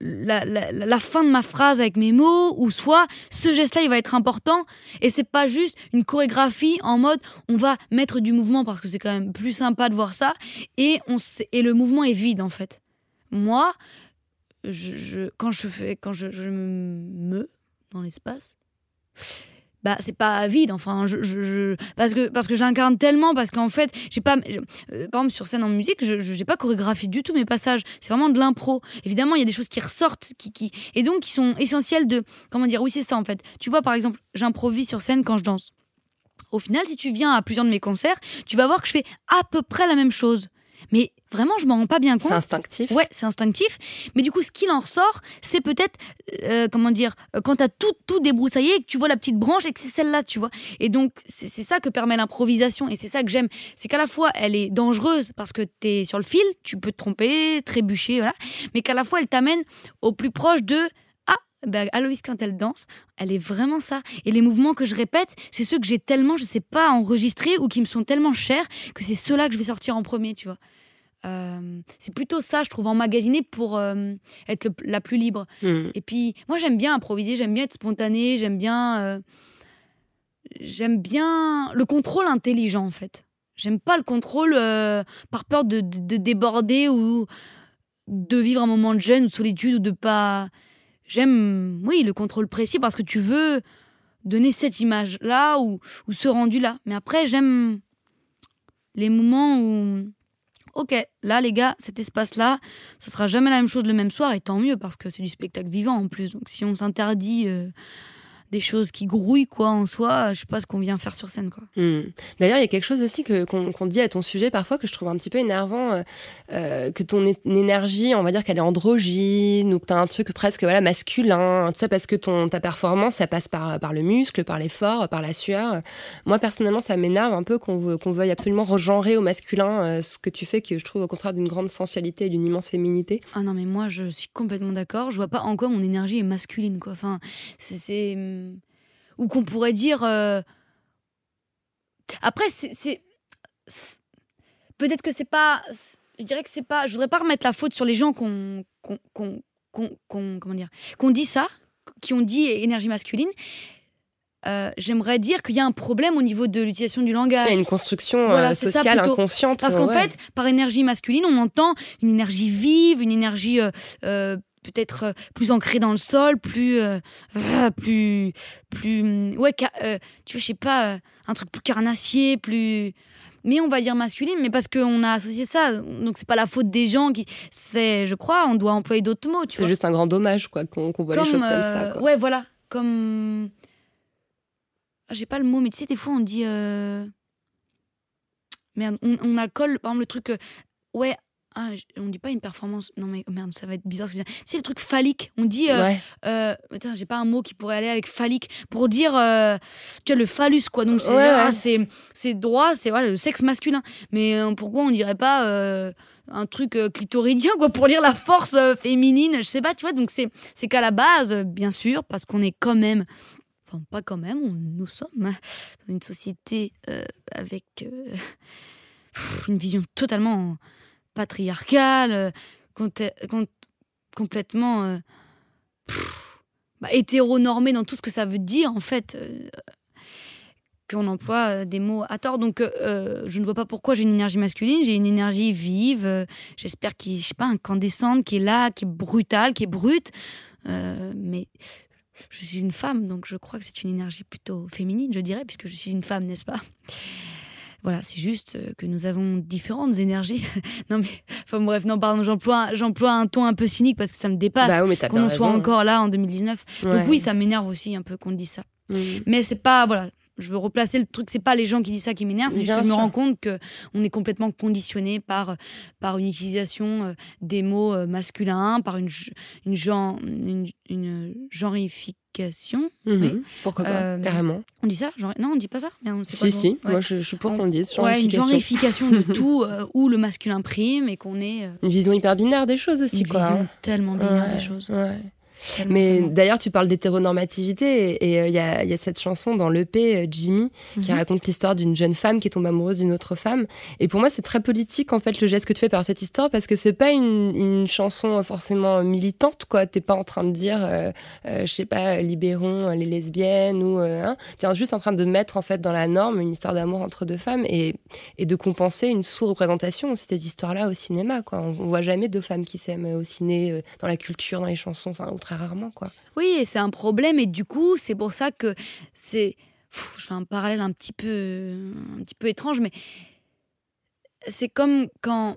la, fin de ma phrase avec mes mots, ou soit ce geste-là, il va être important, et c'est pas juste une chorégraphie en mode on va mettre du mouvement parce que c'est quand même plus sympa de voir ça, et, on et le mouvement est vide en fait. Moi, quand je fais, quand je, je me dans l'espace, bah c'est pas vide enfin je, je- parce que parce que j'incarne tellement parce qu'en fait j'ai pas euh, par exemple sur scène en musique je j'ai pas chorégraphié du tout mes passages. C'est vraiment de l'impro. Évidemment il y a des choses qui ressortent qui qui et donc qui sont essentielles de comment dire oui c'est ça en fait. Tu vois par exemple j'improvise sur scène quand je danse. Au final si tu viens à plusieurs de mes concerts tu vas voir que je fais à peu près la même chose mais vraiment je m'en rends pas bien compte C'est instinctif. Ouais, c'est instinctif. Mais du coup, ce qu'il en ressort, c'est peut-être, euh, comment dire, euh, quand t'as tout, tout débroussaillé et que tu vois la petite branche et que c'est celle-là, tu vois. Et donc, c'est c'est ça que permet l'improvisation. Et c'est ça que j'aime. C'est qu'à la fois, elle est dangereuse parce que t'es sur le fil, tu peux te tromper, trébucher, voilà. Mais qu'à la fois, elle t'amène au plus proche de. Ah, ben, Aloïs, quand elle danse, elle est vraiment ça. Et les mouvements que je répète, c'est ceux que j'ai tellement, je sais pas, enregistrés ou qui me sont tellement chers que c'est ceux-là que je vais sortir en premier, tu vois. Euh, c'est plutôt ça, je trouve, emmagasiné pour euh, être le- la plus libre. Hmm. Et puis, moi, j'aime bien improviser, j'aime bien être spontanée, j'aime bien. euh, j'aime bien le contrôle intelligent, en fait. J'aime pas le contrôle par peur de, de- de déborder ou de vivre un moment de gêne ou de solitude ou de pas. J'aime, oui, le contrôle précis parce que tu veux donner cette image-là ou, ce rendu-là. Mais après, j'aime les moments où ok, là les gars, cet espace-là, ça sera jamais la même chose le même soir, et tant mieux, parce que c'est du spectacle vivant en plus. Donc si on s'interdit euh, des choses qui grouillent quoi en soi, je sais pas ce qu'on vient faire sur scène quoi. Hmm. D'ailleurs, il y a quelque chose aussi que qu'on qu'on dit à ton sujet parfois que je trouve un petit peu énervant, euh, euh, que ton énergie, on va dire qu'elle est androgyne ou que t'as un truc presque voilà masculin, tu sais parce que ton ta performance, ça passe par par le muscle, par l'effort, par la sueur. Moi personnellement, ça m'énerve un peu qu'on veuille absolument regenrer au masculin euh, ce que tu fais, que je trouve au contraire d'une grande sensualité et d'une immense féminité. Ah non mais moi je suis complètement d'accord. Je vois pas en quoi mon énergie est masculine quoi. Enfin c'est- ou qu'on pourrait dire. euh, Après c'est peut-être que c'est pas. Je dirais que c'est pas. Je voudrais pas remettre la faute sur les gens qu'on qu'on qu'on comment dire qu'on dit ça, qui ont dit énergie masculine. Euh, J'aimerais dire qu'il y a un problème au niveau de l'utilisation du langage. Il y a une construction Voilà, euh, sociale inconsciente. Parce qu'en ouais. fait, par énergie masculine, on entend une énergie vive, une énergie euh, peut-être euh, plus ancrée dans le sol, plus, euh, euh, plus, plus, hum, ouais, euh, tu vois, je sais pas, un truc plus carnassier, plus. Mais on va dire masculine, mais parce qu'on a associé ça. Donc c'est pas la faute des gens qui. C'est, je crois, on doit employer d'autres mots. Tu c'est juste un grand dommage quoi qu'on voit les choses comme ça. quoi. Ouais, voilà. Comme. Ah, J'ai pas le mot, mais tu sais, des fois on dit. euh, merde, on, on accole, par exemple, le truc, ouais, ah, on dit pas une performance, non mais oh merde, ça va être bizarre ce que je dis. C'est le truc phallique, on dit, euh, Ouais. euh, j'ai pas un mot qui pourrait aller avec phallique, pour dire, euh, tu vois, le phallus, quoi, donc c'est Ouais, ah, ouais. c'est droit, c'est voilà, le sexe masculin. Mais euh, pourquoi on dirait pas euh, un truc clitoridien, quoi, pour dire la force féminine, je sais pas, tu vois, donc c'est qu'à la base, bien sûr, parce qu'on est quand même enfin pas quand même, on- nous sommes hein, dans une société euh, avec euh, *laughs* une vision totalement patriarcale, euh, complètement euh, bah, hétéronormée dans tout ce que ça veut dire en fait. euh, qu'on emploie euh, des mots à tort. Donc, je ne vois pas pourquoi j'ai une énergie masculine. J'ai une énergie vive, j'espère qui, je sais pas, incandescente, qui est là, qui est brutale, qui est brute. Mais je suis une femme, donc je crois que c'est une énergie plutôt féminine, je dirais, puisque je suis une femme, n'est-ce pas? Voilà, c'est juste euh, que nous avons différentes énergies. *laughs* non mais, enfin bref, non pardon, j'emploie, j'emploie un ton un peu cynique parce que ça me dépasse. Bah oui, qu'on en soit encore là en 2019. Ouais. Donc oui, ça m'énerve aussi un peu qu'on dise ça. Mm. Mais c'est pas, voilà, je veux replacer le truc, c'est pas les gens qui disent ça qui m'énervent, c'est juste que je me rends compte que on est complètement conditionné par, par une utilisation euh, des mots euh, masculins, par une, une, gen- une, une genrification. Mhm. Oui. Pourquoi pas, Euh, carrément. On dit ça Genre- Non, on dit pas ça c'est quoi Si, si, Ouais. moi je, je suis pour On- qu'on le dise. Ouais, une genrification de *laughs* tout euh, où le masculin prime et qu'on est euh, Une vision hyper binaire des choses aussi, une quoi. vision tellement binaire Ouais, des choses. ouais. Mais d'ailleurs, tu parles d'hétéronormativité et il y, a, y a cette chanson dans l'EP euh, Jimmy qui Mhm. raconte l'histoire d'une jeune femme qui tombe amoureuse d'une autre femme. Et pour moi, c'est très politique en fait le geste que tu fais par cette histoire parce que c'est pas une, une chanson forcément militante quoi. T'es pas en train de dire, euh, euh, je sais pas, libérons les lesbiennes ou euh, hein. T'es juste en train de mettre en fait dans la norme une histoire d'amour entre deux femmes et, et de compenser une sous-représentation aussi de cette histoire-là au cinéma quoi. On, on voit jamais deux femmes qui s'aiment au ciné, euh, dans la culture, dans les chansons, enfin rarement quoi. Oui, et c'est un problème et du coup, c'est pour ça que c'est. Je fais un parallèle un petit peu, un petit peu étrange, mais c'est comme quand.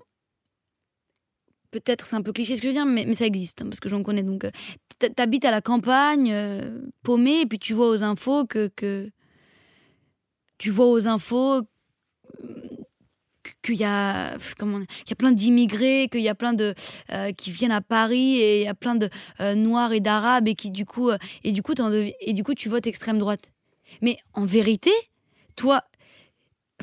Peut-être c'est un peu cliché ce que je veux dire, mais, ça existe, hein, parce que j'en connais. Donc, euh, t'habites à la campagne, euh, paumé, et puis tu vois aux infos que. que tu vois aux infos qu'il y a comment qu'il y a plein d'immigrés qu'il y a plein de euh, qui viennent à Paris et il y a plein de euh, noirs et d'arabes et qui du coup euh, et du coup et du coup tu votes extrême droite. Mais en vérité toi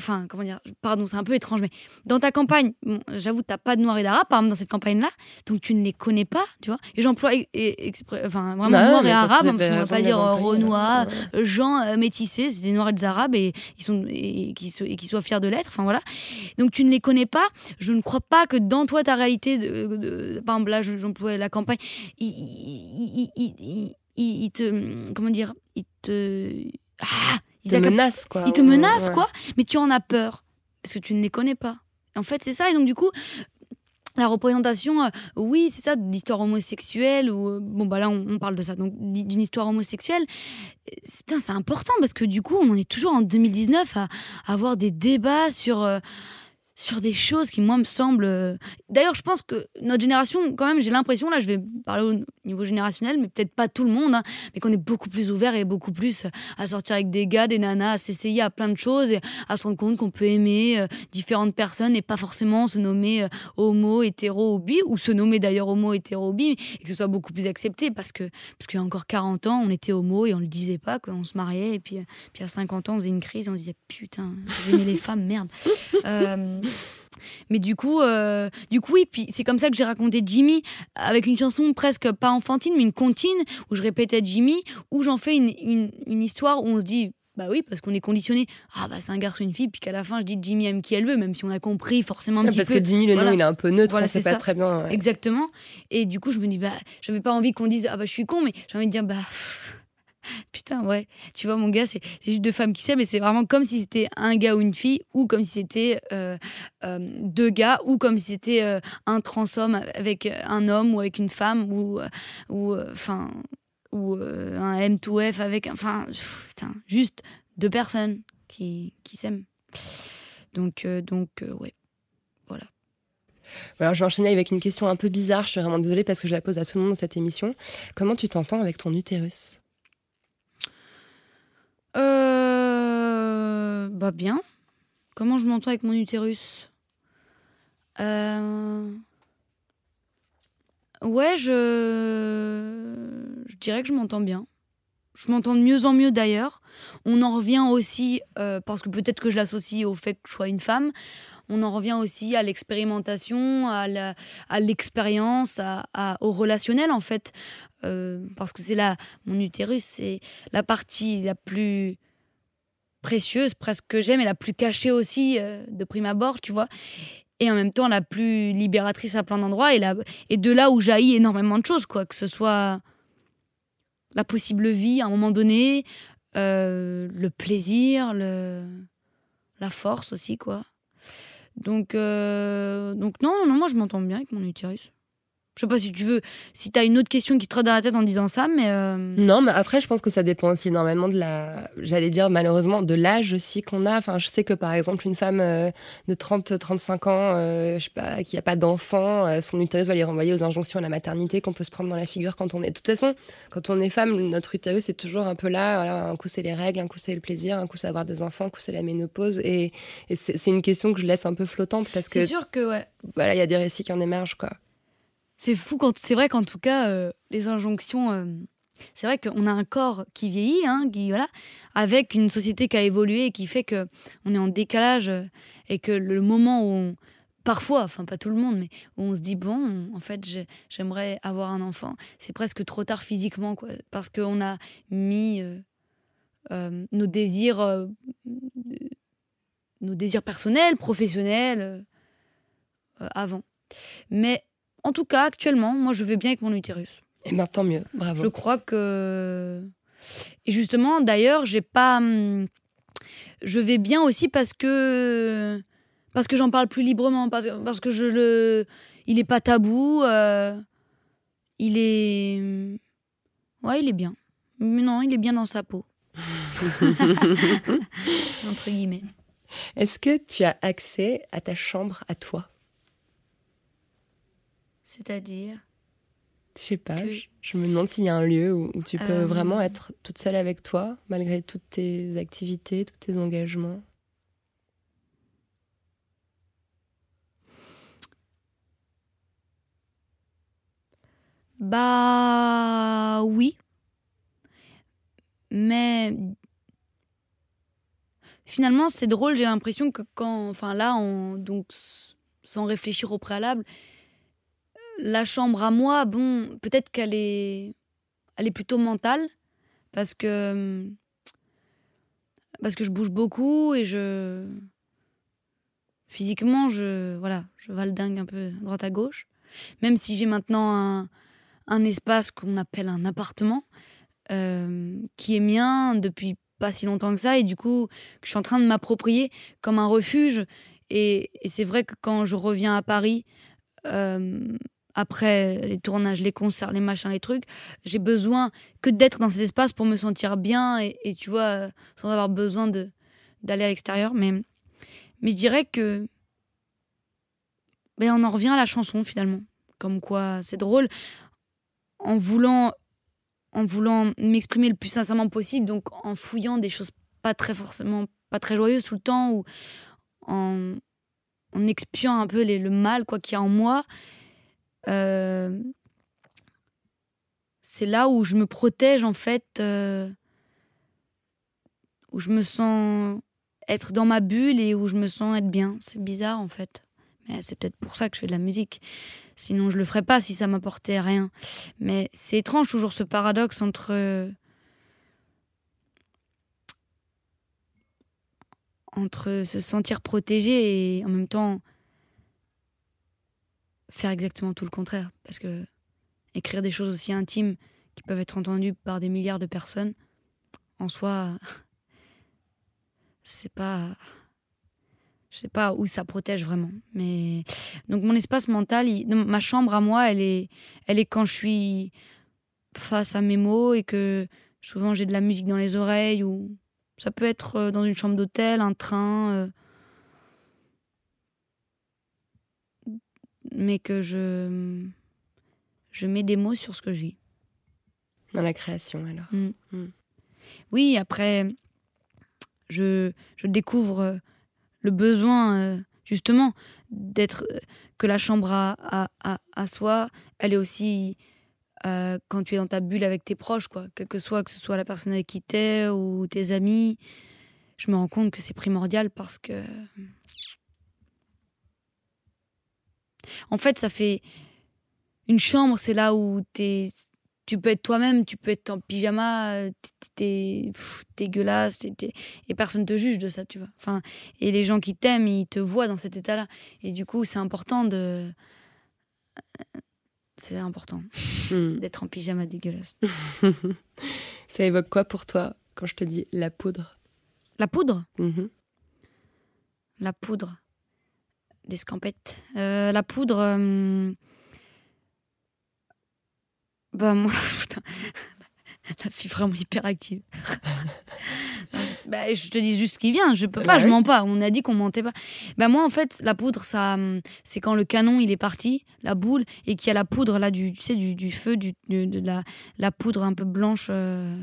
enfin comment dire pardon c'est un peu étrange mais dans ta campagne bon, j'avoue t'as pas de noirs et d'arabes par exemple dans cette campagne là donc tu ne les connais pas tu vois et j'emploie e- e- enfin vraiment Bah mais et fait parce qu'on va pas dire euh, renois ouais. euh, gens euh, métissés c'est des noirs et des arabes et ils sont et, qui et qui soient fiers de l'être enfin voilà donc tu ne les connais pas je ne crois pas que dans toi ta réalité de, de- de- par exemple là je- j'emploie la campagne il te comment dire il te ah, Ils te menacent quoi. ils te menacent ouais. quoi mais tu en as peur parce que tu ne les connais pas en fait c'est ça et donc du coup la représentation, euh, oui, c'est ça, d'histoire homosexuelle, ou euh, bon, bah là, on, on parle de ça, donc d'une histoire homosexuelle. Euh, c'est- putain, C'est important parce que du coup, on en est toujours en 2019 à, à avoir des débats sur, euh, sur des choses qui, moi, me semblent. euh, D'ailleurs, je pense que notre génération, quand même, j'ai l'impression, là, je vais parler au niveau générationnel, mais peut-être pas tout le monde, hein, mais qu'on est beaucoup plus ouvert et beaucoup plus à sortir avec des gars, des nanas, à s'essayer à plein de choses et à se rendre compte qu'on peut aimer euh, différentes personnes et pas forcément se nommer euh, homo, hétéro ou bi, ou se nommer d'ailleurs homo, hétéro ou bi, et que ce soit beaucoup plus accepté parce que parce qu'il y a encore 40 ans, on était homo et on le disait pas, quoi, on se mariait, et puis, euh, puis à 50 ans, on faisait une crise et on se disait putain, j'aimais les femmes, merde. *laughs* Mais du coup, euh, du coup, oui, puis c'est comme ça que j'ai raconté Jimmy avec une chanson presque pas enfantine, mais une comptine où je répétais Jimmy, où j'en fais une, une, une histoire où on se dit. Bah oui, parce qu'on est conditionné. Ah bah c'est un garçon, une fille, puis qu'à la fin je dis Jimmy aime qui elle veut, même si on a compris forcément un Ouais, petit parce peu. que Jimmy, le Voilà. nom, il est un peu neutre, Voilà, c'est pas ça. très bien. ouais. Exactement. Et du coup, je me dis, bah, j'avais pas envie qu'on dise, ah bah, je suis con, mais j'ai envie de dire, bah, putain, ouais. Tu vois, mon gars, c'est juste deux femmes qui s'aiment, mais c'est vraiment comme si c'était un gars ou une fille, ou comme si c'était euh, euh, deux gars, ou comme si c'était euh, un transhomme avec un homme ou avec une femme, ou, euh, ou, euh, enfin, ou euh, un M2F avec, enfin, putain, juste deux personnes qui, qui s'aiment. Donc, euh, donc, euh, ouais. Alors, je vais enchaîner avec une question un peu bizarre. Je suis vraiment désolée parce que je la pose à tout le monde dans cette émission. Comment tu t'entends avec ton utérus? Euh, bah bien. Comment je m'entends avec mon utérus? Euh, Ouais, je... dirais que je m'entends bien. Je m'entends de mieux en mieux d'ailleurs. On en revient aussi, euh, parce que peut-être que je l'associe au fait que je sois une femme, on en revient aussi à l'expérimentation, à l'expérience, au relationnel en fait. Euh, parce que c'est là, mon utérus, c'est la partie la plus précieuse presque que j'aime et la plus cachée aussi euh, de prime abord, tu vois. Et en même temps la plus libératrice à plein d'endroits et, de là où jaillit énormément de choses, quoi. Que ce soit la possible vie à un moment donné, euh, le plaisir, la force aussi, quoi. Donc, euh, donc non, non, non, moi je m'entends bien avec mon utérus. Je sais pas si tu veux, si t'as une autre question qui te trotte dans la tête en disant ça, mais euh, Non, mais après, je pense que ça dépend aussi énormément de la, j'allais dire malheureusement, de l'âge aussi qu'on a. Enfin, je sais que par exemple, une femme euh, de 30, 35 ans, euh, je sais pas, qui a pas d'enfant, son utérus va les renvoyer aux injonctions à la maternité qu'on peut se prendre dans la figure quand on est. De toute façon, quand on est femme, notre utérus est toujours un peu là. Voilà, un coup c'est les règles, un coup c'est le plaisir, un coup c'est avoir des enfants, un coup c'est la ménopause. Et, c'est une question que je laisse un peu flottante parce que c'est sûr que ouais. voilà, il y a des récits qui en émergent quoi. C'est fou quand c'est vrai qu'en tout cas euh, les injonctions euh, c'est vrai qu'on a un corps qui vieillit hein, qui voilà avec une société qui a évolué et qui fait que on est en décalage euh, et que le moment où on, parfois enfin pas tout le monde mais où on se dit bon en fait j'ai- j'aimerais avoir un enfant. C'est presque trop tard physiquement quoi parce qu'on a mis nos désirs nos désirs personnels professionnels avant. Mais en tout cas, actuellement, moi, je vais bien avec mon utérus. Et ben tant mieux, bravo. Je crois que. Et justement, d'ailleurs, j'ai pas. hum, Je vais bien aussi parce que. Parce que j'en parle plus librement. Parce, parce que je le. Il est pas tabou. euh, Il est. Ouais, il est bien. Mais non, il est bien dans sa peau. *laughs* Entre guillemets. Est-ce que tu as accès à ta chambre à toi? C'est-à-dire. Je sais pas, Que- je, je me demande s'il y a un lieu où, où tu peux Euh. vraiment être toute seule avec toi, malgré toutes tes activités, tous tes engagements. Bah oui. Mais finalement, c'est drôle, j'ai l'impression que quand enfin là on donc sans réfléchir au préalable, la chambre à moi, bon, peut-être qu'elle est elle est plutôt mentale parce que parce que je bouge beaucoup et je physiquement je voilà, je valdingue un peu à droite à gauche. Même si j'ai maintenant un un espace qu'on appelle un appartement, euh, qui est mien depuis pas si longtemps que ça, et du coup, je suis en train de m'approprier comme un refuge. Et, et c'est vrai que quand je reviens à Paris, euh, après les tournages, les concerts, les machins, les trucs, j'ai besoin que d'être dans cet espace pour me sentir bien, et, tu vois, euh, sans avoir besoin de d'aller à l'extérieur. Mais, mais je dirais que ben, on en revient à la chanson finalement. Comme quoi, c'est drôle en voulant en voulant m'exprimer le plus sincèrement possible donc en fouillant des choses pas très forcément pas très joyeuses tout le temps ou en, en expiant un peu le mal quoi qu'il y a en moi euh, c'est là où je me protège en fait euh, où je me sens être dans ma bulle et où je me sens être bien. C'est bizarre en fait. Mais c'est peut-être pour ça que je fais de la musique. Sinon, je le ferais pas si ça m'apportait rien. Mais c'est étrange toujours ce paradoxe entre entre se sentir protégé et en même temps faire exactement tout le contraire. Parce que écrire des choses aussi intimes qui peuvent être entendues par des milliards de personnes, en soi, *laughs* c'est pas je sais pas où ça protège vraiment mais donc mon espace mental ma chambre à moi elle est elle est quand je suis face à mes mots et que souvent j'ai de la musique dans les oreilles ou ça peut être euh, dans une chambre d'hôtel un train mais que je je mets des mots sur ce que je vis Dans la création, alors. oui après je je découvre euh, le besoin, euh, justement, d'être. euh, que la chambre à, à, à, à soi, elle est aussi. euh, quand tu es dans ta bulle avec tes proches, quoi. Quel que soit, que ce soit la personne avec qui t'es ou tes amis, je me rends compte que c'est primordial parce que. En fait, ça fait. Une chambre, c'est là où t'es tu peux être toi-même, tu peux être en pyjama, euh, t'es- dégueulasse, t'es- t'es- et personne te juge de ça, tu vois. Enfin, et les gens qui t'aiment, ils te voient dans cet état-là. Et du coup, c'est important de. C'est important Hmm. d'être en pyjama dégueulasse. *laughs* Ça évoque quoi pour toi quand je te dis la poudre? La poudre? Mhm. La poudre. Des scampettes. Euh, la poudre. euh, Bah, moi, *laughs* putain. *laughs* La fille vraiment hyperactive. *laughs* Bah, je te dis juste ce qui vient. Je peux pas, Bah je oui. mens pas. On a dit qu'on mentait pas. Bah, moi, en fait, la poudre, ça, hum, c'est quand le canon il est parti, la boule, et qu'il y a la poudre là, du, tu sais, du, du feu, du, de, de la, la poudre un peu blanche. euh,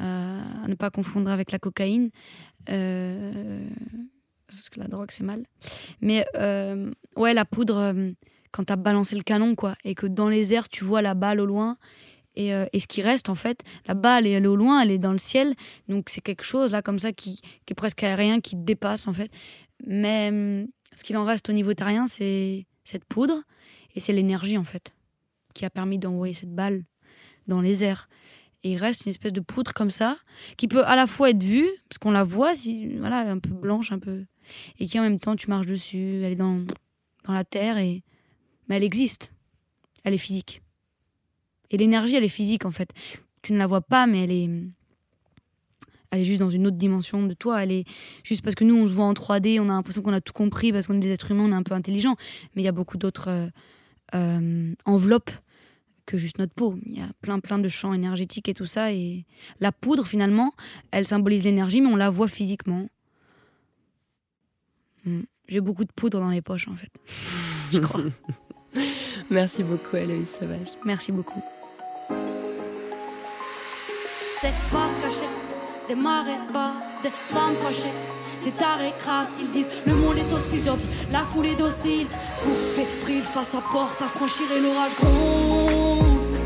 euh, à ne pas confondre avec la cocaïne. Euh, parce que la drogue, c'est mal. Mais euh, ouais, la poudre, euh, quand t'as balancé le canon, quoi, et que dans les airs, tu vois la balle au loin. Et, euh, et ce qui reste, en fait, la balle, elle est au loin, elle est dans le ciel. Donc c'est quelque chose, là, comme ça, qui, qui est presque aérien, qui te dépasse, en fait. Mais ce qu'il en reste au niveau terrien, c'est cette poudre. Et c'est l'énergie, en fait, qui a permis d'envoyer cette balle dans les airs. Et il reste une espèce de poudre comme ça, qui peut à la fois être vue, parce qu'on la voit, si, voilà, un peu blanche, un peu. Et qui en même temps, tu marches dessus, elle est dans, dans la terre, et... mais elle existe. Elle est physique. Et l'énergie, elle est physique en fait. Tu ne la vois pas, mais elle est. Elle est juste dans une autre dimension de toi. Elle est juste parce que nous, on se voit en 3D, on a l'impression qu'on a tout compris parce qu'on est des êtres humains, on est un peu intelligents. Mais il y a beaucoup d'autres euh, euh, enveloppes que juste notre peau. Il y a plein, plein de champs énergétiques et tout ça. Et la poudre, finalement, elle symbolise l'énergie, mais on la voit physiquement. Hmm. J'ai beaucoup de poudre dans les poches, en fait. *laughs* Je crois. Merci beaucoup, Aloïs Sauvage. Merci beaucoup. Des faces cachées, des marées basses, des femmes fâchées, des tarés crasses. Ils disent le monde est hostile, j'en dis la foule est docile. Vous fébrile face à porte, à franchir et l'orage gronde.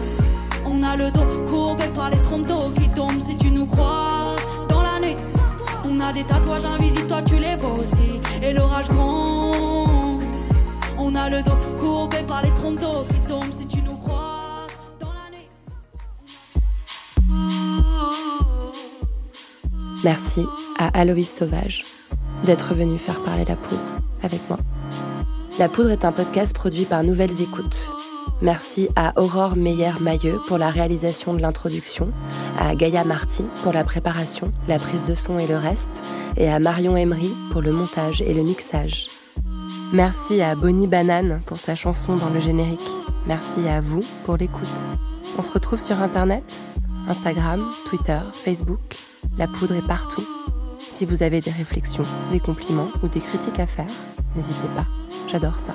On a le dos courbé par les trompes d'eau qui tombent si tu nous crois. A des tatouages invisibles, toi tu les vois aussi. Et l'orage gronde. On a le dos courbé par les trompes d'eau qui tombent si tu nous crois. Dans la nuit. Merci à Aloïs Sauvage d'être venu faire parler la poudre avec moi. La poudre est un podcast produit par Nouvelles Écoutes. Merci à Aurore Meyer-Mailleux pour la réalisation de l'introduction, à Gaïa Marty pour la préparation, la prise de son et le reste, et à Marion Emery pour le montage et le mixage. Merci à Bonnie Banane pour sa chanson dans le générique. Merci à vous pour l'écoute. On se retrouve sur Internet, Instagram, Twitter, Facebook. La poudre est partout. Si vous avez des réflexions, des compliments ou des critiques à faire, n'hésitez pas. J'adore ça.